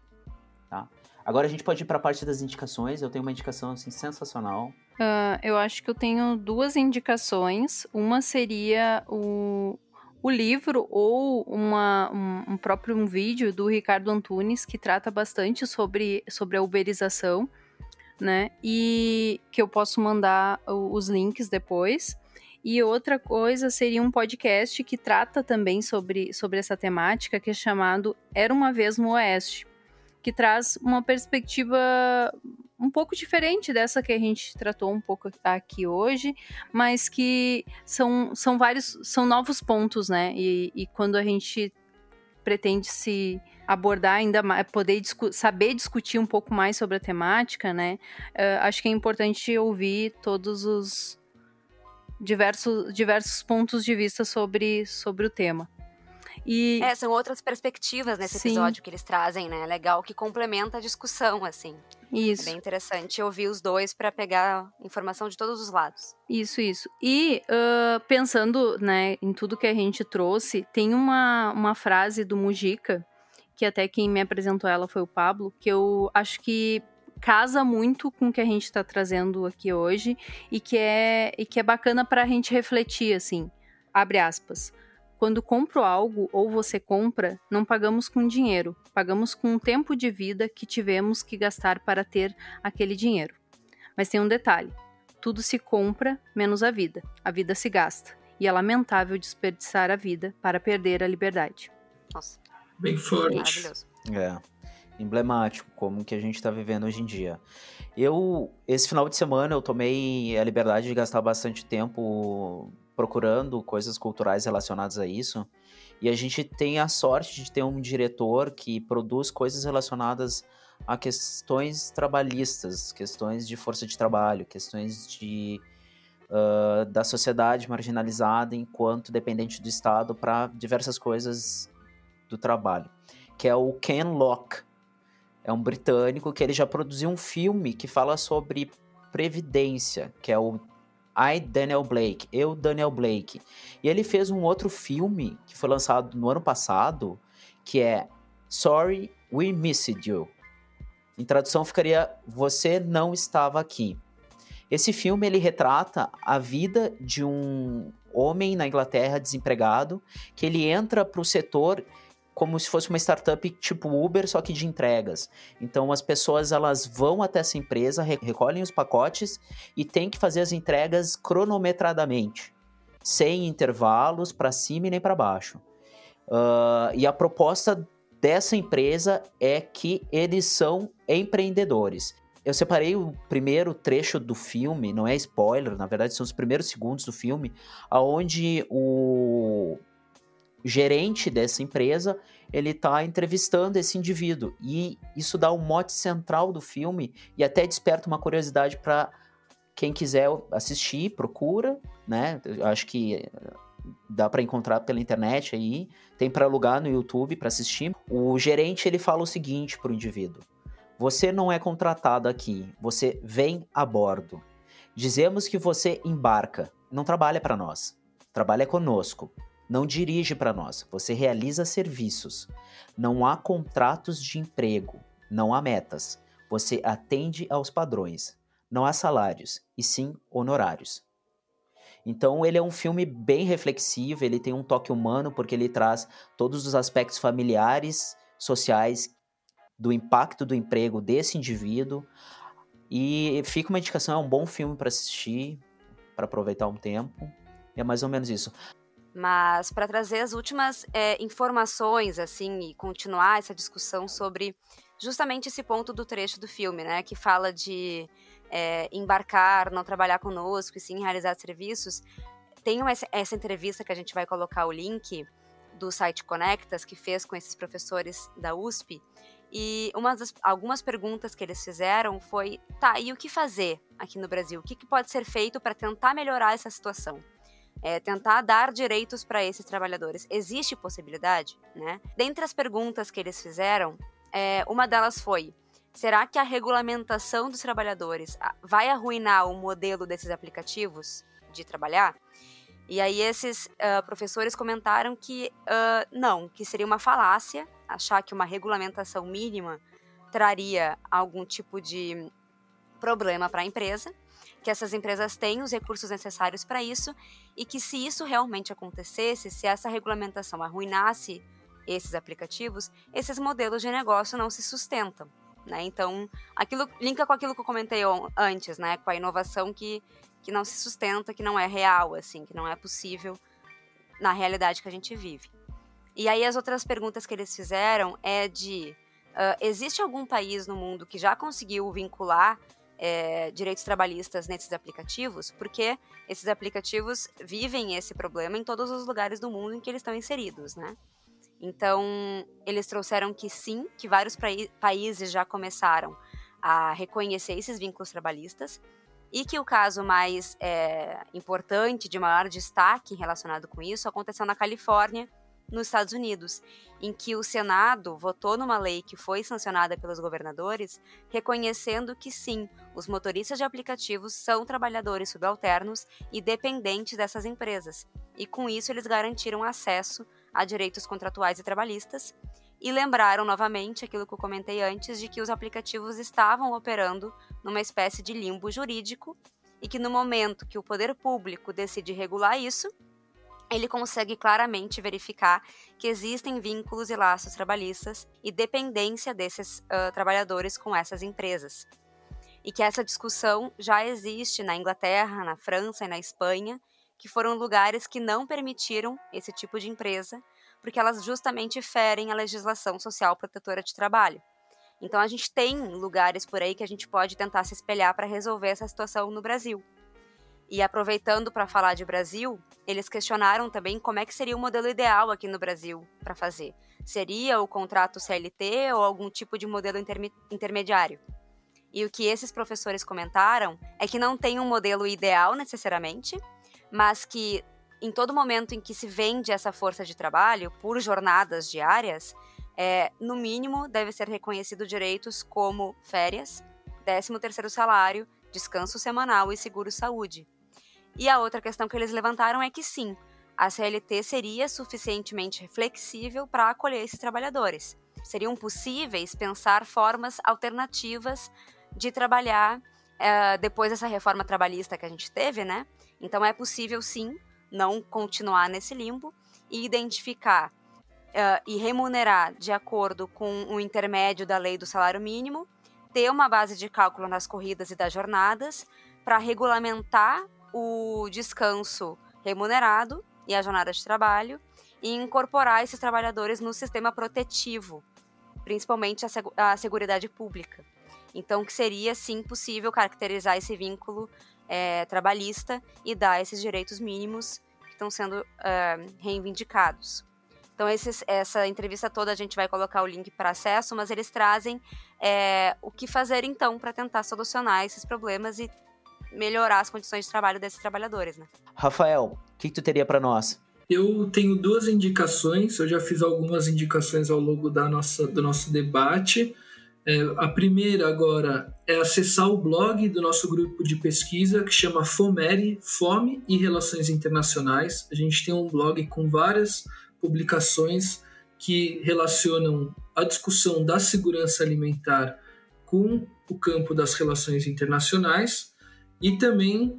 Tá? Agora a gente pode ir para a parte das indicações. Eu tenho uma indicação assim sensacional. Uh, eu acho que eu tenho duas indicações. Uma seria o, o livro ou uma, um, um, próprio um vídeo do Ricardo Antunes que trata bastante sobre, sobre a uberização, né? E que eu posso mandar os links depois. E outra coisa seria um podcast que trata também sobre, sobre essa temática, que é chamado Era uma Vez no Oeste, que traz uma perspectiva um pouco diferente dessa que a gente tratou um pouco aqui hoje, mas que são, são vários, são novos pontos, né? E, e quando a gente pretende se abordar ainda mais, poder discu saber discutir um pouco mais sobre a temática, né? Uh, acho que é importante ouvir todos os diversos, diversos pontos de vista sobre, sobre o tema. E... É, são outras perspectivas nesse Sim. episódio que eles trazem, né? Legal, que complementa a discussão, assim. Isso. É bem interessante ouvir os dois para pegar informação de todos os lados. Isso, isso. E uh, pensando né, em tudo que a gente trouxe, tem uma, uma frase do Mujica, que até quem me apresentou ela foi o Pablo, que eu acho que casa muito com o que a gente está trazendo aqui hoje e que é, e que é bacana para a gente refletir, assim. Abre aspas. Quando compro algo ou você compra, não pagamos com dinheiro, pagamos com o tempo de vida que tivemos que gastar para ter aquele dinheiro. Mas tem um detalhe: tudo se compra menos a vida. A vida se gasta. E é lamentável desperdiçar a vida para perder a liberdade. Nossa, Bem forte. maravilhoso. É, emblemático, como que a gente tá vivendo hoje em dia. Eu, esse final de semana, eu tomei a liberdade de gastar bastante tempo procurando coisas culturais relacionadas a isso. E a gente tem a sorte de ter um diretor que produz coisas relacionadas a questões trabalhistas, questões de força de trabalho, questões de uh, da sociedade marginalizada enquanto dependente do Estado para diversas coisas do trabalho, que é o Ken Locke. É um britânico que ele já produziu um filme que fala sobre previdência, que é o I, Daniel Blake, Eu, Daniel Blake. E ele fez um outro filme que foi lançado no ano passado, que é Sorry, We Missed You. Em tradução ficaria Você Não Estava Aqui. Esse filme ele retrata a vida de um homem na Inglaterra desempregado que ele entra para o setor como se fosse uma startup tipo Uber, só que de entregas. Então as pessoas elas vão até essa empresa, recolhem os pacotes e tem que fazer as entregas cronometradamente, sem intervalos para cima e nem para baixo. Uh, e a proposta dessa empresa é que eles são empreendedores. Eu separei o primeiro trecho do filme, não é spoiler, na verdade são os primeiros segundos do filme, aonde o gerente dessa empresa, ele está entrevistando esse indivíduo. E isso dá o um mote central do filme e até desperta uma curiosidade para quem quiser assistir, procura, né? Eu acho que dá para encontrar pela internet aí, tem para alugar no YouTube para assistir. O gerente ele fala o seguinte para o indivíduo: Você não é contratado aqui, você vem a bordo. Dizemos que você embarca, não trabalha para nós, trabalha conosco. Não dirige para nós, você realiza serviços. Não há contratos de emprego, não há metas. Você atende aos padrões. Não há salários, e sim honorários. Então ele é um filme bem reflexivo, ele tem um toque humano porque ele traz todos os aspectos familiares, sociais do impacto do emprego desse indivíduo. E fica uma indicação, é um bom filme para assistir, para aproveitar um tempo. É mais ou menos isso. Mas para trazer as últimas é, informações, assim, e continuar essa discussão sobre justamente esse ponto do trecho do filme, né, que fala de é, embarcar, não trabalhar conosco e sim realizar serviços. Tem essa, essa entrevista que a gente vai colocar o link do site Conectas, que fez com esses professores da USP, e das, algumas perguntas que eles fizeram foi: tá, e o que fazer aqui no Brasil? O que, que pode ser feito para tentar melhorar essa situação? É, tentar dar direitos para esses trabalhadores. Existe possibilidade, né? Dentre as perguntas que eles fizeram, é, uma delas foi: será que a regulamentação dos trabalhadores ah, vai arruinar o modelo desses aplicativos de trabalhar? E aí esses uh, professores comentaram que uh, não, que seria uma falácia achar que uma regulamentação mínima traria algum tipo de problema para a empresa que essas empresas têm os recursos necessários para isso e que se isso realmente acontecesse, se essa regulamentação arruinasse esses aplicativos, esses modelos de negócio não se sustentam. Né? Então, aquilo linka com aquilo que eu comentei antes, né? com a inovação que, que não se sustenta, que não é real, assim, que não é possível na realidade que a gente vive. E aí as outras perguntas que eles fizeram é de uh, existe algum país no mundo que já conseguiu vincular é, direitos trabalhistas nesses aplicativos, porque esses aplicativos vivem esse problema em todos os lugares do mundo em que eles estão inseridos, né? Então, eles trouxeram que sim, que vários países já começaram a reconhecer esses vínculos trabalhistas e que o caso mais é, importante, de maior destaque relacionado com isso, aconteceu na Califórnia, nos Estados Unidos, em que o Senado votou numa lei que foi sancionada pelos governadores, reconhecendo que sim, os motoristas de aplicativos são trabalhadores subalternos e dependentes dessas empresas, e com isso eles garantiram acesso a direitos contratuais e trabalhistas. E lembraram novamente aquilo que eu comentei antes de que os aplicativos estavam operando numa espécie de limbo jurídico e que no momento que o poder público decide regular isso, ele consegue claramente verificar que existem vínculos e laços trabalhistas e dependência desses uh, trabalhadores com essas empresas. E que essa discussão já existe na Inglaterra, na França e na Espanha, que foram lugares que não permitiram esse tipo de empresa, porque elas justamente ferem a legislação social protetora de trabalho. Então a gente tem lugares por aí que a gente pode tentar se espelhar para resolver essa situação no Brasil. E aproveitando para falar de Brasil, eles questionaram também como é que seria o modelo ideal aqui no Brasil para fazer. Seria o contrato CLT ou algum tipo de modelo intermediário? E o que esses professores comentaram é que não tem um modelo ideal necessariamente, mas que em todo momento em que se vende essa força de trabalho por jornadas diárias, é, no mínimo deve ser reconhecido direitos como férias, 13 terceiro salário, descanso semanal e seguro-saúde. E a outra questão que eles levantaram é que sim, a CLT seria suficientemente flexível para acolher esses trabalhadores. Seriam possíveis pensar formas alternativas de trabalhar é, depois dessa reforma trabalhista que a gente teve, né? Então é possível sim não continuar nesse limbo e identificar uh, e remunerar de acordo com o intermédio da lei do salário mínimo, ter uma base de cálculo nas corridas e das jornadas para regulamentar o descanso remunerado e a jornada de trabalho e incorporar esses trabalhadores no sistema protetivo, principalmente a, seg a seguridade pública. Então, que seria sim possível caracterizar esse vínculo é, trabalhista e dar esses direitos mínimos que estão sendo uh, reivindicados. Então, esses, essa entrevista toda a gente vai colocar o link para acesso, mas eles trazem é, o que fazer então para tentar solucionar esses problemas e melhorar as condições de trabalho desses trabalhadores, né? Rafael, o que, tu teria para nós? Eu tenho duas indicações, eu já fiz algumas indicações ao longo da nossa, do nosso debate. É, a primeira agora é acessar o blog do nosso grupo de pesquisa que chama FOMERI, Fome e Relações Internacionais. A gente tem um blog com várias publicações que relacionam a discussão da segurança alimentar com o campo das relações internacionais e também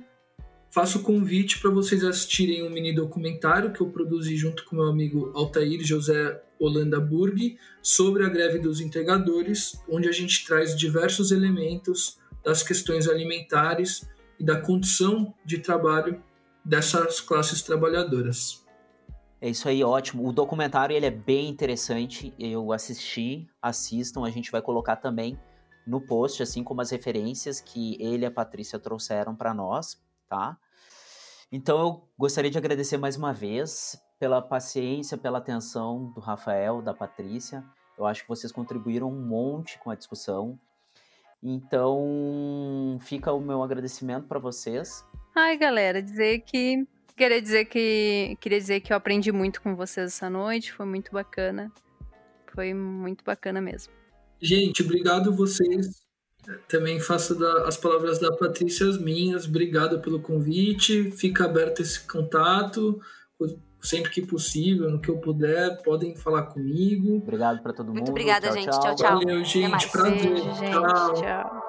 faço o convite para vocês assistirem um mini documentário que eu produzi junto com meu amigo Altair José Holanda Burg sobre a greve dos entregadores, onde a gente traz diversos elementos das questões alimentares e da condição de trabalho dessas classes trabalhadoras. É isso aí, ótimo. O documentário ele é bem interessante. Eu assisti, assistam. A gente vai colocar também no post, assim como as referências que ele e a Patrícia trouxeram para nós, tá? Então eu gostaria de agradecer mais uma vez pela paciência, pela atenção do Rafael, da Patrícia. Eu acho que vocês contribuíram um monte com a discussão. Então, fica o meu agradecimento para vocês. Ai, galera, dizer que queria dizer que queria dizer que eu aprendi muito com vocês essa noite, foi muito bacana. Foi muito bacana mesmo. Gente, obrigado vocês. Também faço da, as palavras da Patrícia as minhas. Obrigado pelo convite. Fica aberto esse contato sempre que possível, no que eu puder, podem falar comigo. Obrigado para todo mundo. Muito obrigada, tchau, gente. Tchau, tchau. Valeu, gente. Prazer. Gente. tchau. tchau.